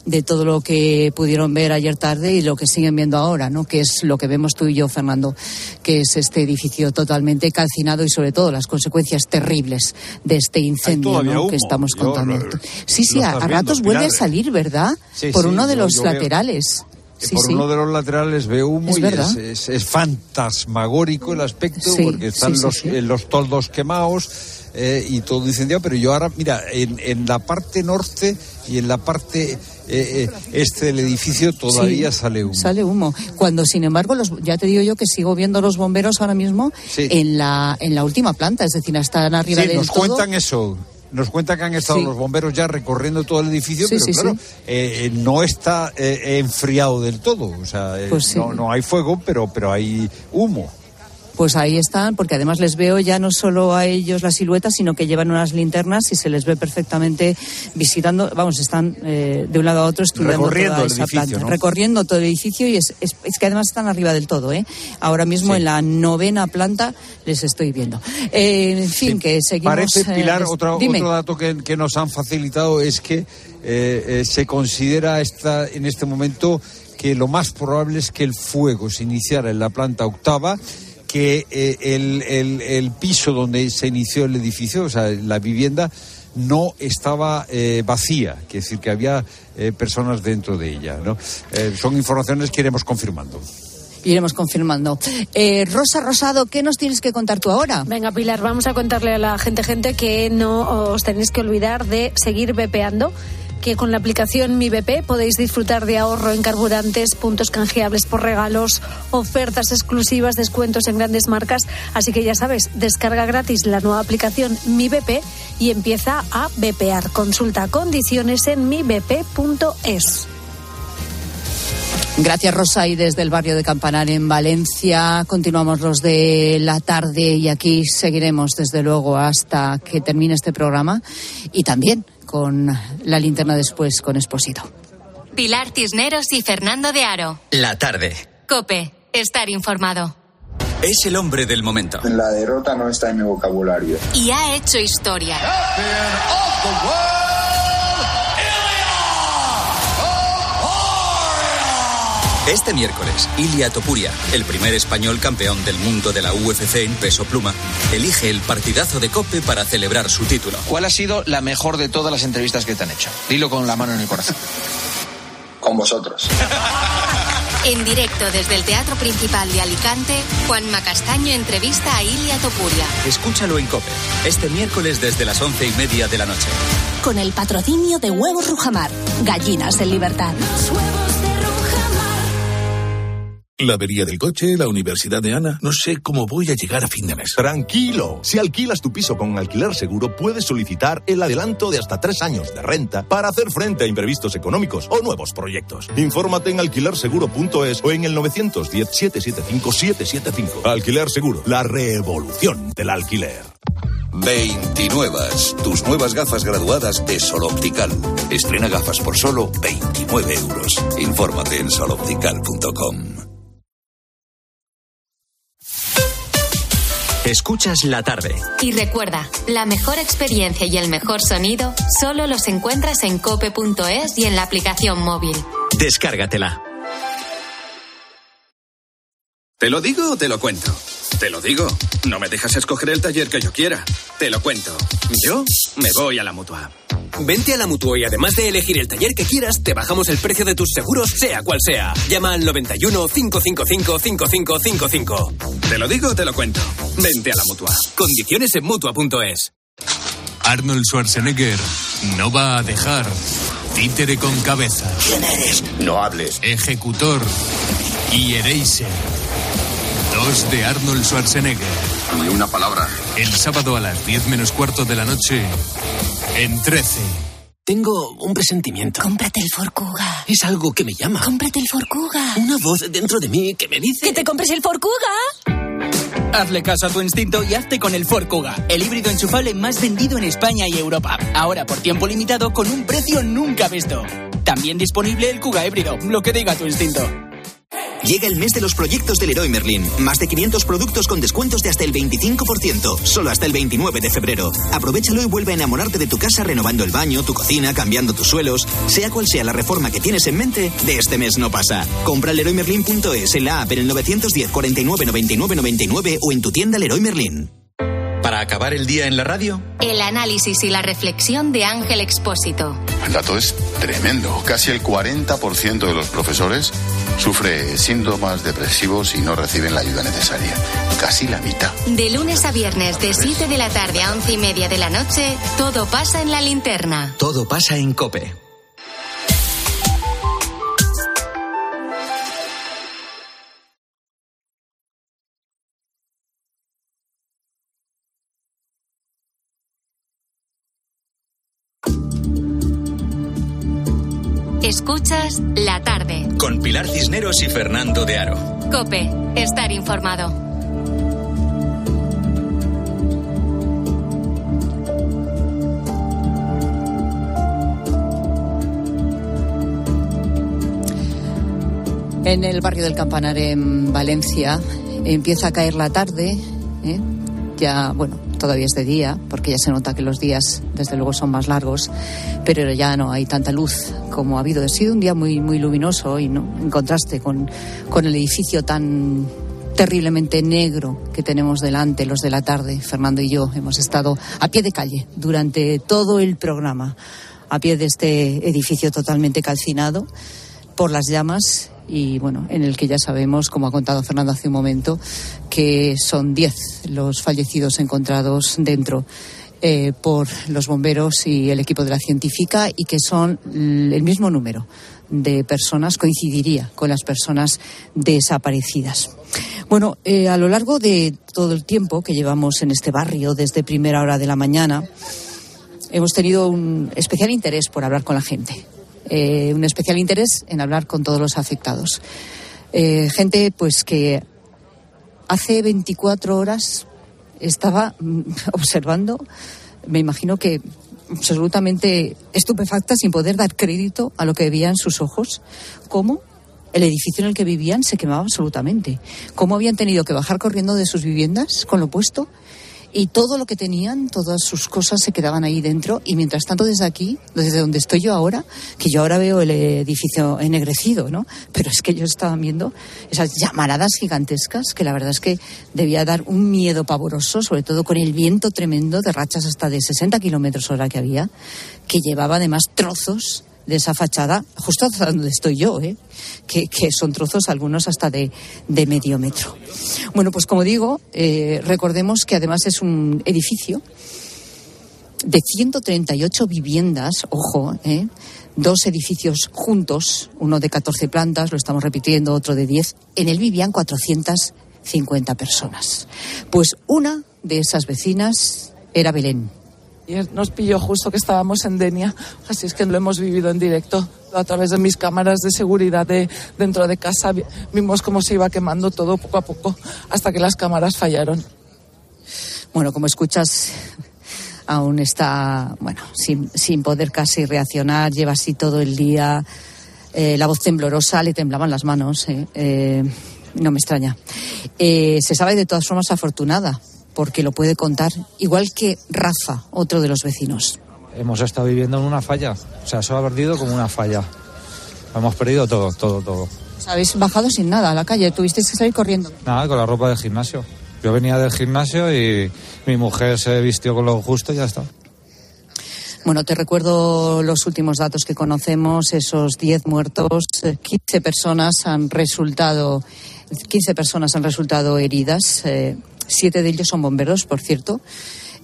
de todo lo que pudieron ver ayer tarde y lo que siguen viendo ahora, ¿no? Que es lo que vemos tú y yo, Fernando, que es este edificio totalmente calcinado y sobre todo las consecuencias terribles de este incendio que estamos contando. sí, sí, a, ratos vuelve a salir, ¿verdad? por uno de los laterales. Sí, por sí. uno de los laterales veo humo Es y es, es- es fantasmagórico el aspecto Sí, porque están sí, sí, los, sí. eh, los toldos quemados eh, y todo incendiado, pero yo ahora, mira, en, en la parte norte y en la parte eh, eh, este del edificio todavía Sí, sale humo. Sale humo. Cuando, sin embargo, los, ya te digo yo que sigo viendo los bomberos ahora mismo Sí. en, la, en la última planta, es decir, están arriba Sí, del nos todo. cuentan eso. Nos cuentan que han estado los bomberos ya recorriendo todo el edificio, pero claro, eh, eh, no está eh, enfriado del todo. O sea, Pues no, no hay fuego, pero, pero hay humo. Pues ahí están, porque además les veo ya no solo a ellos la silueta, sino que llevan unas linternas y se les ve perfectamente visitando, vamos, están eh, de un lado a otro estudiando Recorriendo toda esa edificio, planta, ¿no? recorriendo todo el edificio y es, es- es que además están arriba del todo, ¿eh? Ahora mismo en la novena planta les estoy viendo. Eh, en fin, que seguimos. Parece, eh, Pilar, otro, otro dato que, que nos han facilitado es que eh, eh, se considera esta, en este momento que lo más probable es que el fuego se iniciara en la planta octava que eh, el, el- el piso donde se inició el edificio, o sea, la vivienda, no estaba eh, vacía, quiere decir que había eh, personas dentro de ella. ¿no? Eh, son informaciones que iremos confirmando. Iremos confirmando. Eh, Rosa Rosado, ¿qué nos tienes que contar tú ahora? Venga, Pilar, vamos a contarle a la gente, gente, que no os tenéis que olvidar de seguir bepeando que con la aplicación Mi BP podéis disfrutar de ahorro en carburantes, puntos canjeables por regalos, ofertas exclusivas, descuentos en grandes marcas. Así que ya sabes, descarga gratis la nueva aplicación Mi BP y empieza a bepear. Consulta condiciones en mibp.es. Gracias, Rosa. Y desde el barrio de Campanar en Valencia continuamos los de la tarde y aquí seguiremos, desde luego, hasta que termine este programa y también con la linterna después con Esposito. Pilar Cisneros y Fernando de Aro. La tarde. Cope, estar informado. Es el hombre del momento. La derrota no está en mi vocabulario. Y ha hecho historia. Este miércoles, Ilia Topuria, el primer español campeón del mundo de la UFC en peso pluma, elige el partidazo de Cope para celebrar su título. ¿Cuál ha sido la mejor de todas las entrevistas que te han hecho? Dilo con la mano en el corazón. Con vosotros. En directo desde el Teatro Principal de Alicante, Juanma Castaño entrevista a Ilia Topuria. Escúchalo en Cope, este miércoles desde las once y media de la noche. Con el patrocinio de Huevos Rujamar. Gallinas en libertad. La avería del coche, la universidad de Ana. No sé cómo voy a llegar a fin de mes. Tranquilo. Si alquilas tu piso con alquiler seguro, puedes solicitar el adelanto de hasta tres años de renta para hacer frente a imprevistos económicos o nuevos proyectos. Infórmate en alquilerseguro.es o en el 910-775-775. Alquiler Seguro, la revolución del alquiler. 29. Tus nuevas gafas graduadas de Sol Optical. Estrena gafas por solo 29 euros. Infórmate en soloptical.com. Escuchas la tarde. Y recuerda, la mejor experiencia y el mejor sonido solo los encuentras en cope.es y en la aplicación móvil. Descárgatela. ¿Te lo digo o te lo cuento? Te lo digo. No me dejas escoger el taller que yo quiera. Te lo cuento. Yo me voy a la mutua. Vente a la Mutua y además de elegir el taller que quieras, te bajamos el precio de tus seguros, sea cual sea. Llama al 91 555 5555. Te lo digo o te lo cuento. Vente a la mutua. Condiciones en mutua.es. Arnold Schwarzenegger no va a dejar. Títere con cabeza. ¿Quién eres? No hables. Ejecutor y Eraser. Dos de Arnold Schwarzenegger. Ni una palabra. El sábado a las 10 menos cuarto de la noche en 13. Tengo un presentimiento. Cómprate el Forcuga. Es algo que me llama. Cómprate el Forcuga. Una voz dentro de mí que me dice... ¡Que te compres el Forcuga! Hazle caso a tu instinto y hazte con el Ford Kuga, el híbrido enchufable más vendido en España y Europa. Ahora por tiempo limitado con un precio nunca visto. También disponible el Kuga híbrido, lo que diga tu instinto. Llega el mes de los proyectos del Leroy Merlin. Más de 500 productos con descuentos de hasta el 25%. Solo hasta el 29 de febrero. Aprovechalo y vuelve a enamorarte de tu casa renovando el baño, tu cocina, cambiando tus suelos. Sea cual sea la reforma que tienes en mente, de este mes no pasa. Compra leroymerlin.es en la app en el 910 49 99 99 o en tu tienda Leroy Merlin. Para acabar el día en la radio, El análisis y la reflexión de Ángel Expósito. El dato es tremendo. Casi el 40% de los profesores sufre síntomas depresivos y no reciben la ayuda necesaria. Casi la mitad. De lunes a viernes, de 7 de la tarde a 11 y media de la noche, todo pasa en la linterna. Todo pasa en Cope. Escuchas la tarde. Con Pilar Cisneros y Fernando de Aro. Cope, estar informado. En el barrio del Campanar en Valencia empieza a caer la tarde. ¿eh? Ya, bueno, todavía es de día, porque ya se nota que los días, desde luego, son más largos, pero ya no hay tanta luz como ha habido. Ha sido un día muy, muy luminoso y ¿no? en contraste con, con el edificio tan terriblemente negro que tenemos delante los de la tarde. Fernando y yo hemos estado a pie de calle durante todo el programa, a pie de este edificio totalmente calcinado por las llamas y bueno, en el que ya sabemos, como ha contado Fernando hace un momento, que son 10 los fallecidos encontrados dentro. Eh, por los bomberos y el equipo de la científica y que son el mismo número de personas coincidiría con las personas desaparecidas. Bueno, eh, a lo largo de todo el tiempo que llevamos en este barrio, desde primera hora de la mañana, hemos tenido un especial interés por hablar con la gente. Eh, un especial interés en hablar con todos los afectados. Eh, gente, pues que hace 24 horas estaba mm, observando, me imagino que absolutamente estupefacta, sin poder dar crédito a lo que veían sus ojos, cómo el edificio en el que vivían se quemaba absolutamente, cómo habían tenido que bajar corriendo de sus viviendas con lo puesto y todo lo que tenían, todas sus cosas se quedaban ahí dentro y mientras tanto desde aquí, desde donde estoy yo ahora, que yo ahora veo el edificio ennegrecido, ¿no? Pero es que ellos estaban viendo esas llamaradas gigantescas que la verdad es que debía dar un miedo pavoroso, sobre todo con el viento tremendo de rachas hasta de 60 kilómetros hora que había, que llevaba además trozos de esa fachada, justo hasta donde estoy yo, ¿eh? que, que, son trozos algunos hasta de, de, medio metro. Bueno, pues como digo, eh, recordemos que además es un edificio de 138 viviendas, ojo, ¿eh? dos edificios juntos, uno de 14 plantas, lo estamos repitiendo, otro de 10. En él vivían 450 personas. Pues una de esas vecinas era Belén nos pilló justo que estábamos en Denia, así es que lo hemos vivido en directo. A través de mis cámaras de seguridad de dentro de casa vimos cómo se iba quemando todo poco a poco hasta que las cámaras fallaron. Bueno, como escuchas, aún está, bueno, sin, sin poder casi reaccionar, lleva así todo el día, eh, la voz temblorosa, le temblaban las manos. Eh, eh, no me extraña. se sabe de todas formas afortunada, porque lo puede contar, igual que Rafa, otro de los vecinos. Hemos estado viviendo en una falla, o sea, eso ha perdido como una falla. Hemos perdido todo, todo, todo. Habéis bajado sin nada a la calle, tuvisteis que salir corriendo. Nada, con la ropa del gimnasio. Yo venía del gimnasio y mi mujer se vistió con lo justo y ya está. Bueno, te recuerdo los últimos datos que conocemos, esos 10 muertos, 15 personas han resultado 15 personas han resultado heridas. Eh, Siete de ellos son bomberos, por cierto.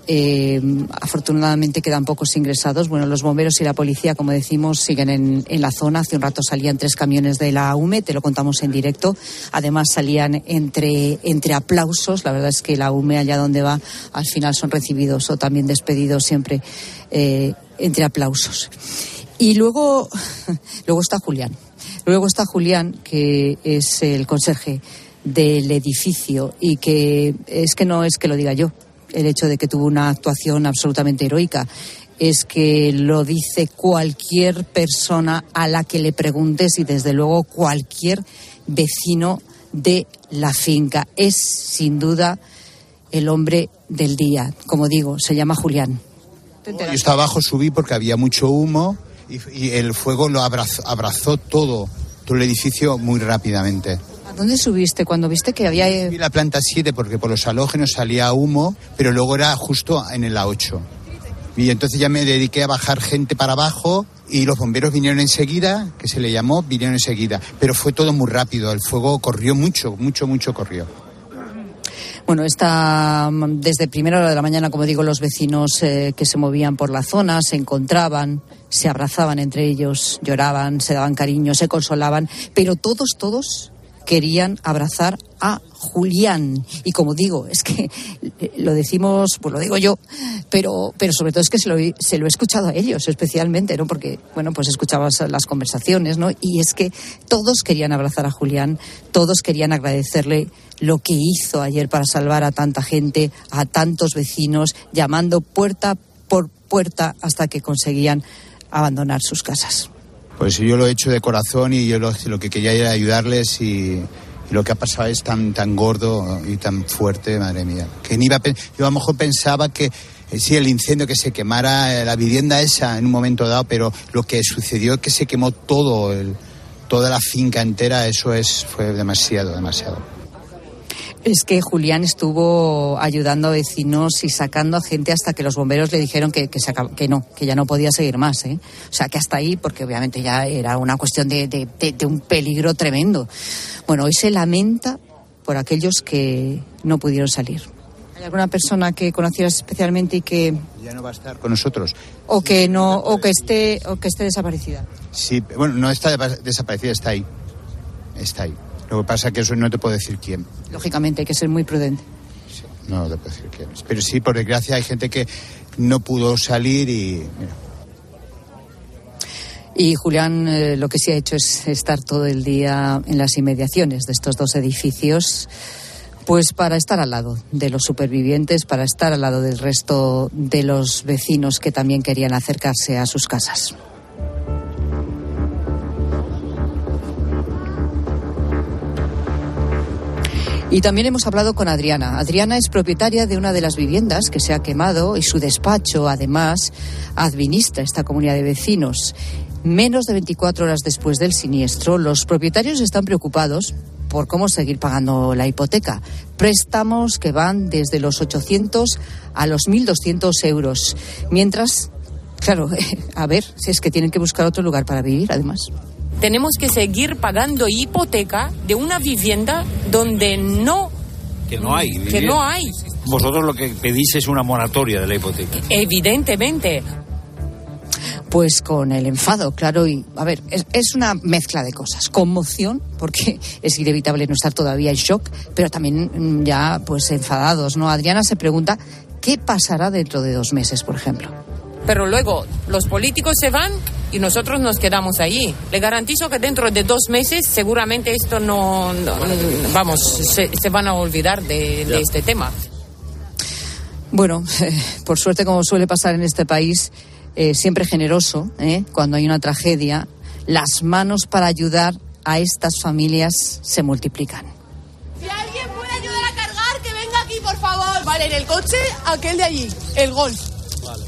Eh, afortunadamente quedan pocos ingresados. Bueno, los bomberos y la policía, como decimos, siguen en, en, la zona. Hace un rato salían tres camiones de la UME, te lo contamos en directo. Además salían entre, entre aplausos. La verdad es que la UME, allá donde va, al final son recibidos o también despedidos siempre eh, entre aplausos. Y luego, luego está Julián. Luego está Julián, que es el conserje del edificio y que es que no es que lo diga yo, el hecho de que tuvo una actuación absolutamente heroica. Es que lo dice cualquier persona a la que le preguntes y desde luego cualquier vecino de la finca. Es sin duda el hombre del día. Como digo, se llama Julián. Yo estaba abajo, subí porque había mucho humo y, y el fuego lo abrazó, abrazó todo, todo el edificio muy rápidamente. ¿Dónde subiste cuando viste que había...? Subí la planta 7 porque por los halógenos salía humo, pero luego era justo en la 8. Y entonces ya me dediqué a bajar gente para abajo y los bomberos vinieron enseguida, que se le llamó, vinieron enseguida. Pero fue todo muy rápido, el fuego corrió mucho, mucho, mucho corrió. Bueno, está desde primera hora de la mañana, como digo, los vecinos eh, que se movían por la zona se encontraban, se abrazaban entre ellos, lloraban, se daban cariño, se consolaban, pero todos, todos querían abrazar a Julián. Y como digo, es que lo decimos, pues lo digo yo, pero, pero sobre todo es que se lo, se lo he escuchado a ellos especialmente, ¿no? Porque, bueno, pues escuchabas las conversaciones, ¿no? Y es que todos querían abrazar a Julián, todos querían agradecerle lo que hizo ayer para salvar a tanta gente, a tantos vecinos, llamando puerta por puerta hasta que conseguían abandonar sus casas. Pues yo lo he hecho de corazón y yo lo, que quería era ayudarles y, y lo que ha pasado es tan, tan gordo y tan fuerte, madre mía. Que ni iba a, yo a lo mejor pensaba que eh, sí, el incendio que se quemara eh, la vivienda esa en un momento dado, pero lo que sucedió es que se quemó todo, el, toda la finca entera, eso es, fue demasiado, demasiado. Es que Julián estuvo ayudando a vecinos y sacando a gente hasta que los bomberos le dijeron que, que, se acab- que no, que ya no podía seguir más. ¿eh? O sea, que hasta ahí, porque obviamente ya era una cuestión de, de- de- de un peligro tremendo. Bueno, hoy se lamenta por aquellos que no pudieron salir. ¿Hay alguna persona que conocieras especialmente y que Ya no va a estar con nosotros. o que no o que esté o que esté desaparecida? Sí, bueno, no está de- desaparecida, está ahí. Está ahí. Lo que pasa es que eso no te puedo decir quién. Lógicamente hay que ser muy prudente. No te puedo decir quién. Pero sí, por desgracia, hay gente que no pudo salir y. mira, Y Julián eh, lo que sí ha hecho es estar todo el día en las inmediaciones de estos dos edificios, pues para estar al lado de los supervivientes, para estar al lado del resto de los vecinos que también querían acercarse a sus casas. Y también hemos hablado con Adriana. Adriana es propietaria de una de las viviendas que se ha quemado y su despacho, además, administra esta comunidad de vecinos. Menos de 24 horas después del siniestro, los propietarios están preocupados por cómo seguir pagando la hipoteca. Préstamos que van desde los 800 a los 1.200 euros. Mientras, claro, a ver si es que tienen que buscar otro lugar para vivir, además. Tenemos que seguir pagando hipoteca de una vivienda donde no Que no hay. que no hay Vosotros lo que pedís es una moratoria de la hipoteca. evidentemente Pues con el enfado, claro, y a ver, es, es una mezcla de cosas. Conmoción, porque es inevitable no estar todavía en shock, pero también mm, ya pues enfadados, ¿no? Adriana se pregunta qué pasará dentro de dos meses, por ejemplo. pero luego los políticos se van y nosotros nos quedamos allí le garantizo que dentro de dos meses seguramente esto no, no- vamos se, se van a olvidar de, de este tema Bueno, por suerte, como suele pasar en este país, eh, siempre generoso, ¿eh? cuando hay una tragedia, las manos para ayudar a estas familias se multiplican. Si alguien puede ayudar a cargar, que venga aquí, por favor. Vale, en el coche, aquel de allí, el golf.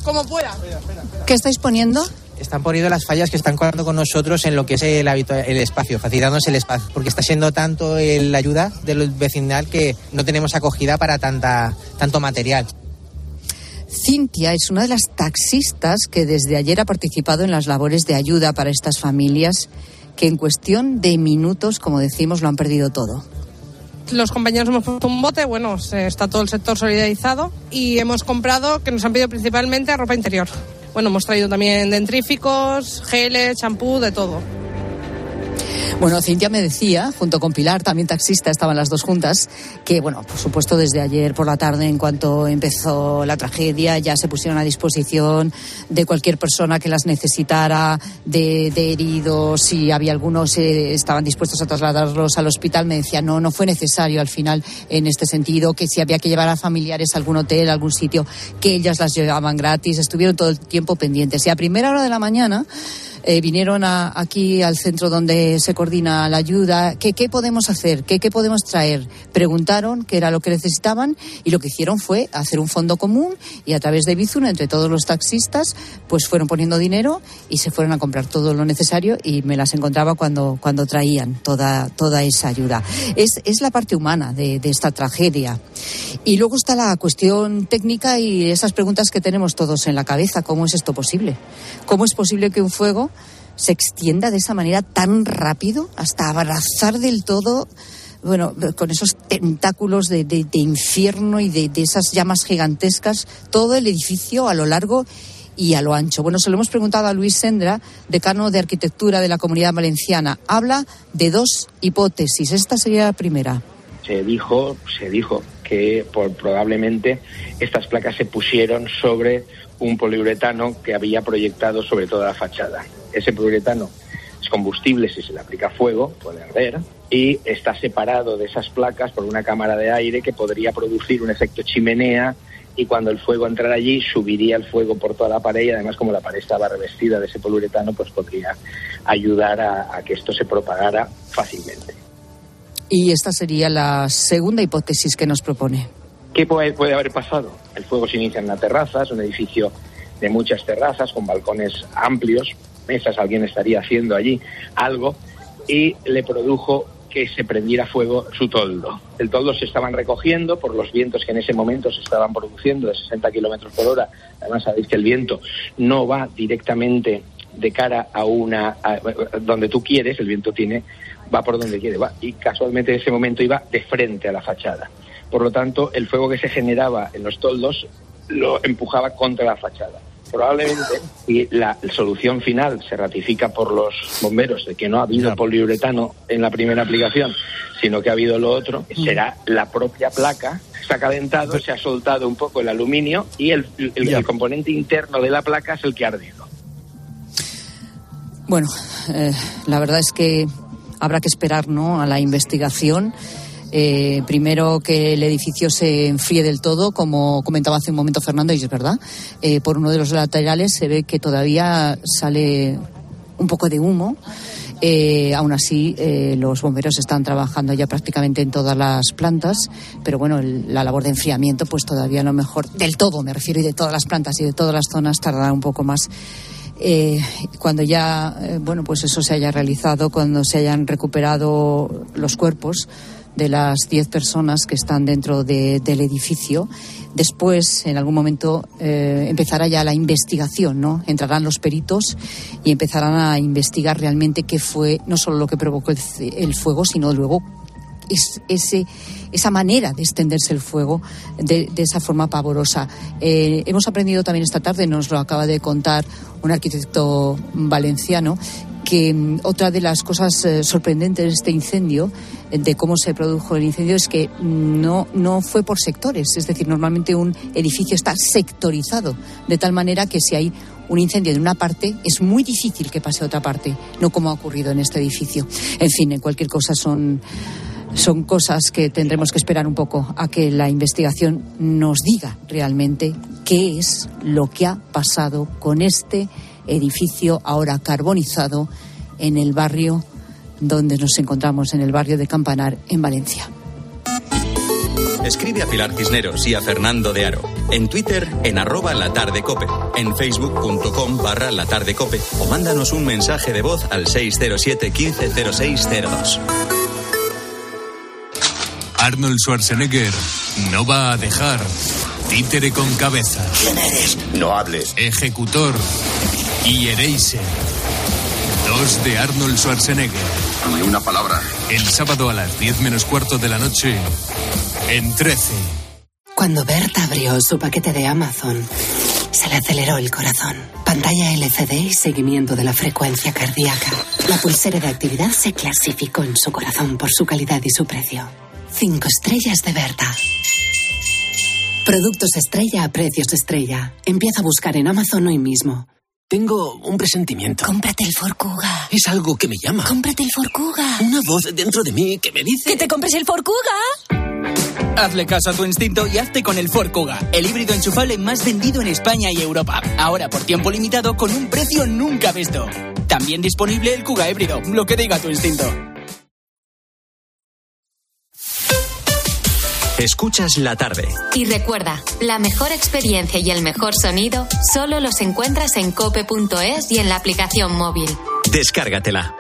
Como pueda. ¿Qué estáis poniendo? Están poniendo las fallas que están colando con nosotros en lo que es el, el espacio, facilitándonos el espacio, porque está siendo tanto el- la ayuda del vecinal que no tenemos acogida para tanta, tanto material. Cintia es una de las taxistas que desde ayer ha participado en las labores de ayuda para estas familias que en cuestión de minutos, como decimos, lo han perdido todo. Los compañeros hemos puesto un bote, bueno, está todo el sector solidarizado y hemos comprado, que nos han pedido principalmente ropa interior. Bueno, hemos traído también dentríficos, geles, champú, de todo. Bueno, Cintia me decía, junto con Pilar, también taxista, estaban las dos juntas, que, bueno, por supuesto, desde ayer por la tarde, en cuanto empezó la tragedia, ya se pusieron a disposición de cualquier persona que las necesitara, de, heridos, si había algunos, eh, estaban dispuestos a trasladarlos al hospital. Me decía, no, no fue necesario al final en este sentido, que si había que llevar a familiares a algún hotel, a algún sitio, que ellas las llevaban gratis, estuvieron todo el tiempo pendientes. Y a primera hora de la mañana, eh, vinieron a- aquí al centro donde se coordina la ayuda. ¿Qué, podemos hacer? ¿Qué, ¿Qué podemos traer? Preguntaron qué era lo que necesitaban y lo que hicieron fue hacer un fondo común y a través de Bizum, entre todos los taxistas, pues fueron poniendo dinero y se fueron a comprar todo lo necesario y me las encontraba cuando, cuando traían toda, toda esa ayuda. Es, es la parte humana de, de esta tragedia. Y luego está la cuestión técnica y esas preguntas que tenemos todos en la cabeza. ¿Cómo es esto posible? ¿Cómo es posible que un fuego se extienda de esa manera tan rápido hasta abrazar del todo bueno, con esos tentáculos de, de, infierno y de, de, esas llamas gigantescas, todo el edificio a lo largo y a lo ancho. Bueno, se lo hemos preguntado a Luis Sendra, decano de Arquitectura de la Comunidad Valenciana. Habla de dos hipótesis. Esta sería la primera. Se dijo, se dijo que por, probablemente estas placas se pusieron sobre un poliuretano que había proyectado sobre toda la fachada. Ese poliuretano es combustible si se le aplica fuego, puede arder, y está separado de esas placas por una cámara de aire que podría producir un efecto chimenea y cuando el fuego entrara allí subiría el fuego por toda la pared y además como la pared estaba revestida de ese poliuretano pues podría ayudar a, a que esto se propagara fácilmente. Y esta sería la segunda hipótesis que nos propone. ¿Qué puede, haber pasado? El fuego se inicia en una terraza, es un edificio de muchas terrazas con balcones amplios, mesas, alguien estaría haciendo allí algo y le produjo que se prendiera fuego su toldo. El toldo se estaban recogiendo por los vientos que en ese momento se estaban produciendo de 60 kilómetros por hora. Además, sabéis que el viento no va directamente de cara a una. Donde tú quieres, el viento tiene. Va por donde quiere, va. Y casualmente en ese momento iba de frente a la fachada. Por lo tanto, el fuego que se generaba en los toldos lo empujaba contra la fachada probablemente, y la solución final se ratifica por los bomberos de que no ha habido poliuretano en la primera aplicación, sino que ha habido lo otro, será la propia placa. Se ha calentado, se ha soltado un poco el aluminio y el, el, el componente interno de la placa es el que ha ardido. Bueno, eh, la verdad es que habrá que esperar ¿no? a la investigación. Eh, primero que el edificio se enfríe del todo, como comentaba hace un momento Fernando, y es verdad. Eh, por uno de los laterales se ve que todavía sale un poco de humo. Eh, aún así, eh, los bomberos están trabajando ya prácticamente en todas las plantas, pero bueno, la labor de enfriamiento, pues todavía no mejor, del todo me refiero, y de todas las plantas y de todas las zonas tardará un poco más. Eh, cuando ya, eh, bueno, pues eso se haya realizado, cuando se hayan recuperado los cuerpos de las 10 personas que están dentro de, del edificio. Después, en algún momento, eh, empezará ya la investigación, ¿no? Entrarán los peritos y empezarán a investigar realmente qué fue, no solo lo que provocó el, el fuego, sino luego es, ese, esa manera de extenderse el fuego de, de esa forma pavorosa. Eh, hemos aprendido también esta tarde, nos lo acaba de contar un arquitecto valenciano, que um, otra de las cosas eh, sorprendentes de este incendio, de cómo se produjo el incendio, es que no, no fue por sectores. Es decir, normalmente un edificio está sectorizado, de tal manera que si hay un incendio de una parte, es muy difícil que pase a otra parte, no como ha ocurrido en este edificio. En fin, en cualquier cosa son son cosas que tendremos que esperar un poco a que la investigación nos diga realmente qué es lo que ha pasado con este edificio ahora carbonizado en el barrio donde nos encontramos, en el barrio de Campanar, en Valencia. Escribe a Pilar Cisneros y a Fernando de Aro. En Twitter, en arroba latardecope. En facebook.com barra latardecope. O mándanos un mensaje de voz al 607 150602. Arnold Schwarzenegger no va a dejar. Títere con cabeza. ¿Quién eres? No hables. Ejecutor y Eraser. Dos de Arnold Schwarzenegger. Ni una palabra. El sábado a las 10 menos cuarto de la noche en 13. Cuando Bert abrió su paquete de Amazon, se le aceleró el corazón. Pantalla LCD y seguimiento de la frecuencia cardíaca. La pulsera de actividad se clasificó en su corazón por su calidad y su precio. Cinco estrellas de Berta. Productos estrella a precios estrella. Empieza a buscar en Amazon hoy mismo. Tengo un presentimiento. Cómprate el Ford Kuga. Es algo que me llama. Cómprate el Ford Kuga. Una voz dentro de mí que me dice... ¡Que te compres el Ford Kuga! Hazle caso a tu instinto y hazte con el Ford Kuga, el híbrido enchufable más vendido en España y Europa. Ahora por tiempo limitado con un precio nunca visto. También disponible el Kuga híbrido, lo que diga tu instinto. Escuchas la tarde. Y recuerda, la mejor experiencia y el mejor sonido solo los encuentras en cope.es y en la aplicación móvil. Descárgatela.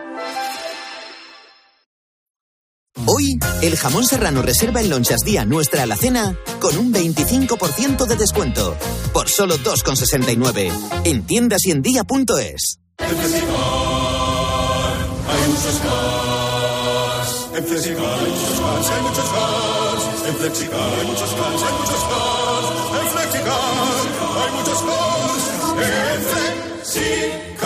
Hoy El jamón serrano reserva en Lonchas Día Nuestra Alacena con un 25% de descuento. Por solo 2,69. En tiendas y en día.es. En Flexicar hay muchos cars. En Flexicar hay muchos cars, hay muchos cars. En Flexicar hay muchos cars, hay muchos cars. En Flexicar hay muchos cars. En Flexicar.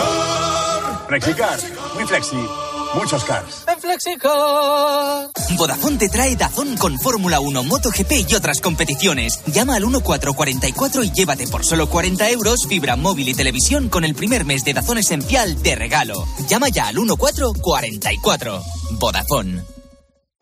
Flexicar, muy flexi, muchos cars. En Flexicar. Vodafone te trae Dazón con Fórmula 1, MotoGP y otras competiciones. Llama al 1444 y llévate por solo 40 euros fibra móvil y televisión con el primer mes de Dazón Esencial de regalo. Llama ya al 1444. Vodafone.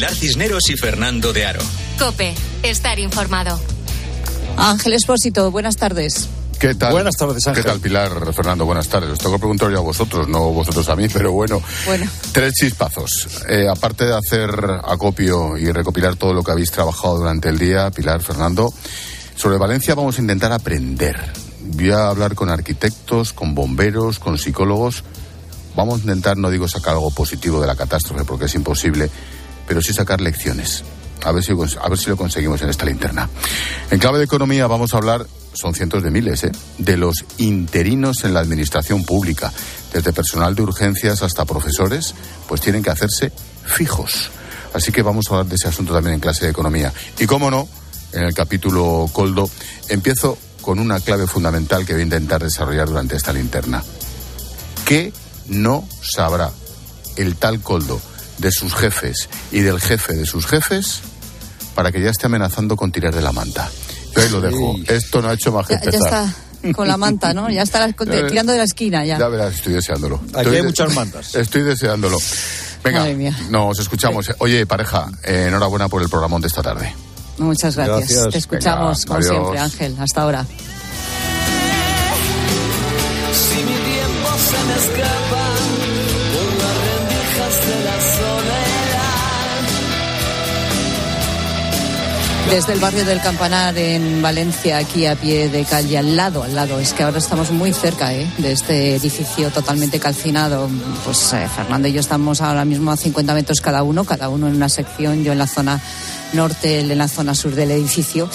Pilar Cisneros y Fernando de Aro. Cope, estar informado. Ángel Espósito, buenas tardes. ¿Qué tal? Buenas tardes, Ángel. ¿Qué tal, Pilar? Fernando, buenas tardes. Os tengo que preguntar yo a vosotros, no vosotros a mí, pero bueno. Bueno. Tres chispazos. Eh, aparte de hacer acopio y recopilar todo lo que habéis trabajado durante el día, Pilar, Fernando, sobre Valencia vamos a intentar aprender. Voy a hablar con arquitectos, con bomberos, con psicólogos. Vamos a intentar, no digo sacar algo positivo de la catástrofe, porque es imposible, pero sí sacar lecciones. A ver si, a ver si lo conseguimos en esta linterna. En clave de economía vamos a hablar, son cientos de miles, ¿eh? de los interinos en la administración pública. Desde personal de urgencias hasta profesores, pues tienen que hacerse fijos. Así que vamos a hablar de ese asunto también en clase de economía. Y cómo no, en el capítulo Coldo, empiezo con una clave fundamental que voy a intentar desarrollar durante esta linterna. ¿Qué no sabrá el tal Coldo de sus jefes y del jefe de sus jefes para que ya esté amenazando con tirar de la manta? Yo ahí lo dejo. Esto no ha hecho más que Ya, ya empezar. está con la manta, ¿no? Ya está la- tirando de la esquina ya. Ya verás, estoy deseándolo. Aquí Estoy hay de- muchas mantas. Estoy deseándolo. Venga, Madre mía. nos escuchamos. Oye, pareja, eh, enhorabuena por el programón de esta tarde. Muchas gracias. Gracias. Te escuchamos Venga, como adiós. siempre, Ángel. Hasta ahora. Desde el barrio del Campanar en Valencia, aquí a pie de calle, al lado, al lado. Es que ahora estamos muy cerca ¿eh? de este edificio totalmente calcinado. Pues eh, Fernando y yo estamos ahora mismo a 50 metros cada uno, cada uno en una sección, yo en la zona norte, él en la zona sur del edificio.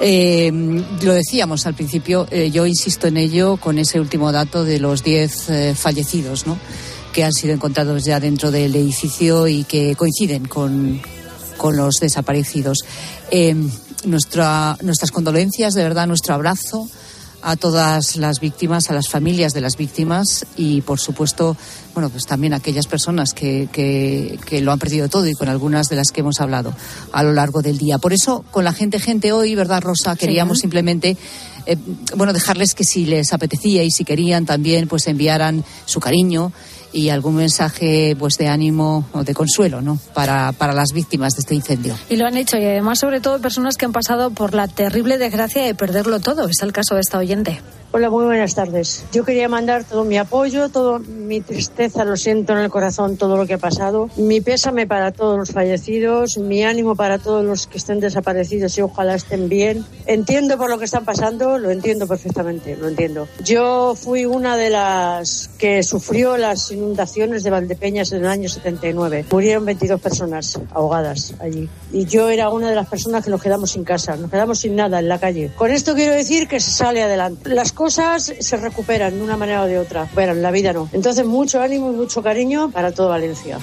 Eh, lo decíamos al principio, eh, yo insisto en ello con ese último dato de los 10 eh, fallecidos, ¿no? que han sido encontrados ya dentro del edificio y que coinciden con, con los desaparecidos. Eh, nuestra, nuestras condolencias, de verdad, nuestro abrazo a todas las víctimas, a las familias de las víctimas y, por supuesto, bueno, pues también a aquellas personas que, que, que lo han perdido todo y con algunas de las que hemos hablado a lo largo del día. Por eso, con la gente, gente hoy, ¿verdad, Rosa? Queríamos simplemente, eh, bueno, dejarles que si les apetecía y si querían también, pues enviaran su cariño y algún mensaje pues de ánimo o de consuelo ¿no? para, para las víctimas de este incendio. Y lo han hecho, y además, sobre todo, personas que han pasado por la terrible desgracia de perderlo todo. Es el caso de esta oyente. Hola, muy buenas tardes. Yo quería mandar todo mi apoyo, toda mi tristeza, lo siento en el corazón, todo lo que ha pasado. Mi pésame para todos los fallecidos, mi ánimo para todos los que estén desaparecidos y ojalá estén bien. Entiendo por lo que están pasando, lo entiendo perfectamente, lo entiendo. Yo fui una de las que sufrió las inundaciones de Valdepeñas en el año 79. Murieron 22 personas ahogadas allí. Y yo era una de las personas que nos quedamos sin casa, nos quedamos sin nada en la calle. Con esto quiero decir que se sale adelante. Las cosas se recuperan de una manera o de otra, pero la vida no. Entonces, mucho ánimo y mucho cariño para todo Valencia.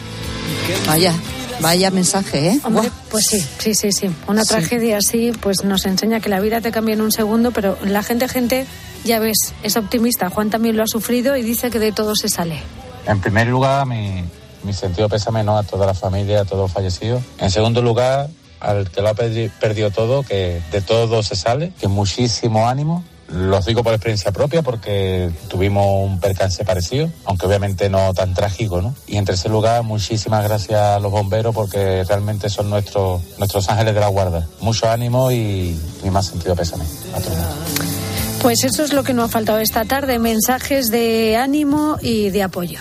Vaya, vaya mensaje, ¿eh? Hombre, pues sí, sí, sí, sí. Una Sí. tragedia así, pues nos enseña que la vida te cambia en un segundo, pero la gente, gente, ya ves, es optimista. Juan también lo ha sufrido y dice que de todo se sale. En primer lugar, mi, mi sentido pésame ¿no? a toda la familia, a todos los fallecidos. En segundo lugar, al que lo ha perdi- perdido todo, que de todo se sale, que muchísimo ánimo. Los digo por experiencia propia porque tuvimos un percance parecido, aunque obviamente no tan trágico, ¿no? Y en tercer lugar, muchísimas gracias a los bomberos porque realmente son nuestros, nuestros ángeles de la guarda. Mucho ánimo y mi más sentido pésame. Pues eso es lo que nos ha faltado esta tarde, mensajes de ánimo y de apoyo.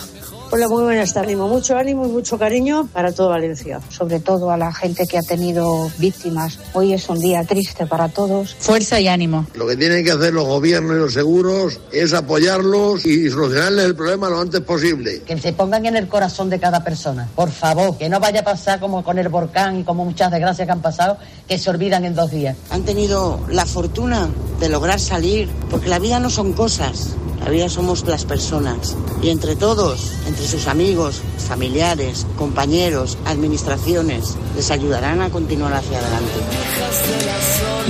Hola, muy buenas tardes. Ánimo, Mucho ánimo y mucho cariño para todo Valencia. sobre todo a la gente que ha tenido víctimas. Hoy es un día triste para todos. Fuerza y ánimo. Lo que tienen que hacer los gobiernos y los seguros es apoyarlos y solucionarles el problema lo antes posible. Que se pongan en el corazón de cada persona. Por favor, que no vaya a pasar como con el volcán y como muchas desgracias que han pasado, que se olvidan en dos días. Han tenido la fortuna de lograr salir, porque la vida no son cosas, la vida somos las personas. Y entre todos, entre sus amigos, familiares, compañeros, administraciones, les ayudarán a continuar hacia adelante.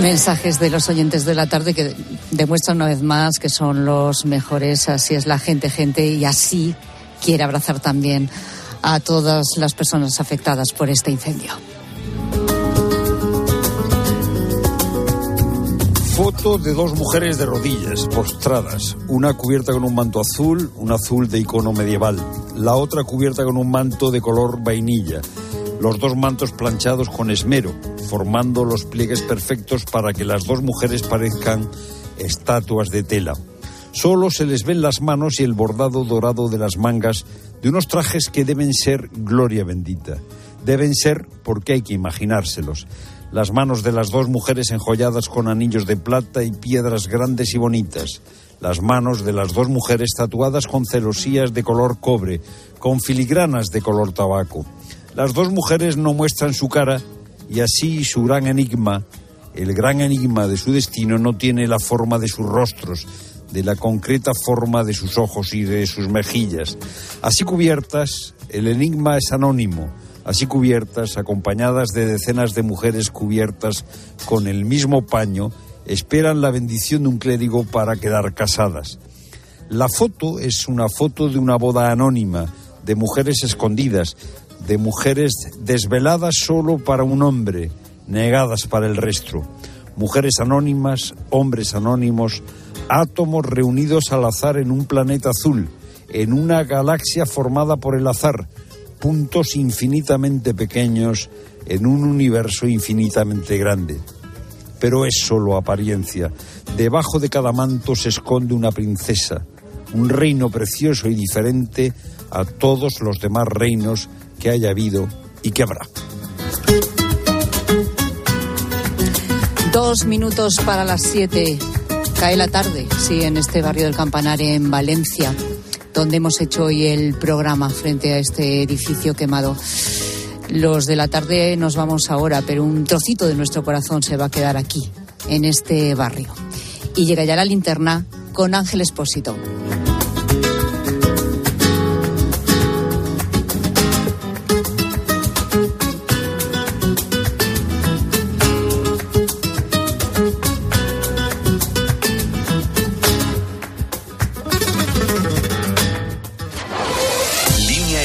Mensajes de los oyentes de la tarde que demuestran una vez más que son los mejores. Así es la gente, gente, y así quiere abrazar también a todas las personas afectadas por este incendio. Foto de dos mujeres de rodillas, postradas. Una cubierta con un manto azul, un azul de icono medieval. La otra cubierta con un manto de color vainilla. Los dos mantos planchados con esmero, formando los pliegues perfectos para que las dos mujeres parezcan estatuas de tela. Solo se les ven las manos y el bordado dorado de las mangas de unos trajes que deben ser gloria bendita. Deben ser porque hay que imaginárselos. Las manos de las dos mujeres enjolladas con anillos de plata y piedras grandes y bonitas. Las manos de las dos mujeres tatuadas con celosías de color cobre, con filigranas de color tabaco. Las dos mujeres no muestran su cara y así su gran enigma, el gran enigma de su destino, no tiene la forma de sus rostros, de la concreta forma de sus ojos y de sus mejillas. Así cubiertas, el enigma es anónimo. Así cubiertas, acompañadas de decenas de mujeres cubiertas con el mismo paño, esperan la bendición de un clérigo para quedar casadas. La foto es una foto de una boda anónima, de mujeres escondidas, de mujeres desveladas solo para un hombre, negadas para el resto. Mujeres anónimas, hombres anónimos, átomos reunidos al azar en un planeta azul, en una galaxia formada por el azar, puntos infinitamente pequeños en un universo infinitamente grande. Pero es solo apariencia. Debajo de cada manto se esconde una princesa, un reino precioso y diferente a todos los demás reinos que haya habido y que habrá. Dos minutos para las siete. Cae la tarde, sí, en este barrio del Campanar, en Valencia, donde hemos hecho hoy el programa frente a este edificio quemado. Los de la tarde nos vamos ahora, pero un trocito de nuestro corazón se va a quedar aquí, en este barrio. Y llega ya la linterna con Ángel Espósito.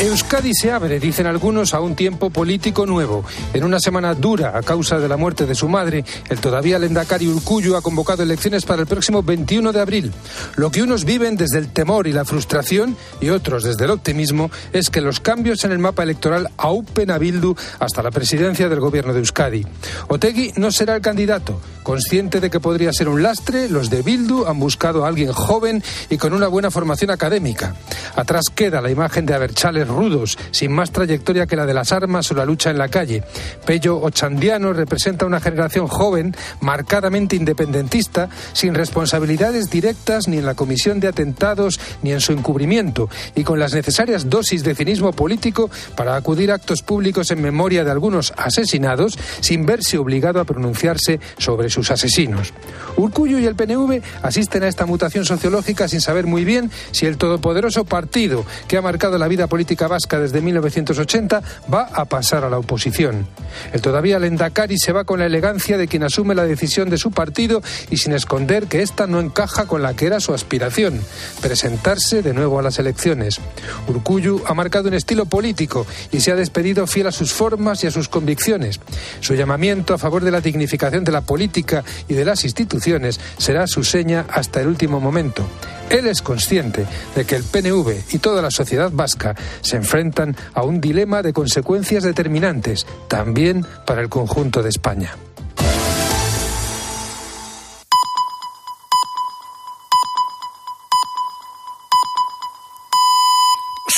Euskadi se abre, dicen algunos, a un tiempo político nuevo. En una semana dura a causa de la muerte de su madre, el todavía Lendakari Urcuyo ha convocado elecciones para el próximo 21 de abril. Lo que unos viven desde el temor y la frustración y otros desde el optimismo es que los cambios en el mapa electoral aupen a Bildu hasta la presidencia del gobierno de Euskadi. Otegui no será el candidato. Consciente de que podría ser un lastre, los de Bildu han buscado a alguien joven y con una buena formación académica. Atrás queda la imagen de Abertzales rudos, sin más trayectoria que la de las armas o la lucha en la calle. Pello Ochandiano representa una generación joven, marcadamente independentista, sin responsabilidades directas ni en la comisión de atentados ni en su encubrimiento, y con las necesarias dosis de cinismo político para acudir a actos públicos en memoria de algunos asesinados sin verse obligado a pronunciarse sobre sus asesinos. Urcuyo y el PNV asisten a esta mutación sociológica sin saber muy bien si el todopoderoso partido que ha marcado la vida política vasca desde 1980 va a pasar a la oposición. El todavía Lendakari se va con la elegancia de quien asume la decisión de su partido y sin esconder que esta no encaja con la que era su aspiración, presentarse de nuevo a las elecciones. Urcuyu ha marcado un estilo político y se ha despedido fiel a sus formas y a sus convicciones. Su llamamiento a favor de la dignificación de la política y de las instituciones será su seña hasta el último momento. Él es consciente de que el PNV y toda la sociedad vasca se enfrentan a un dilema de consecuencias determinantes, también para el conjunto de España.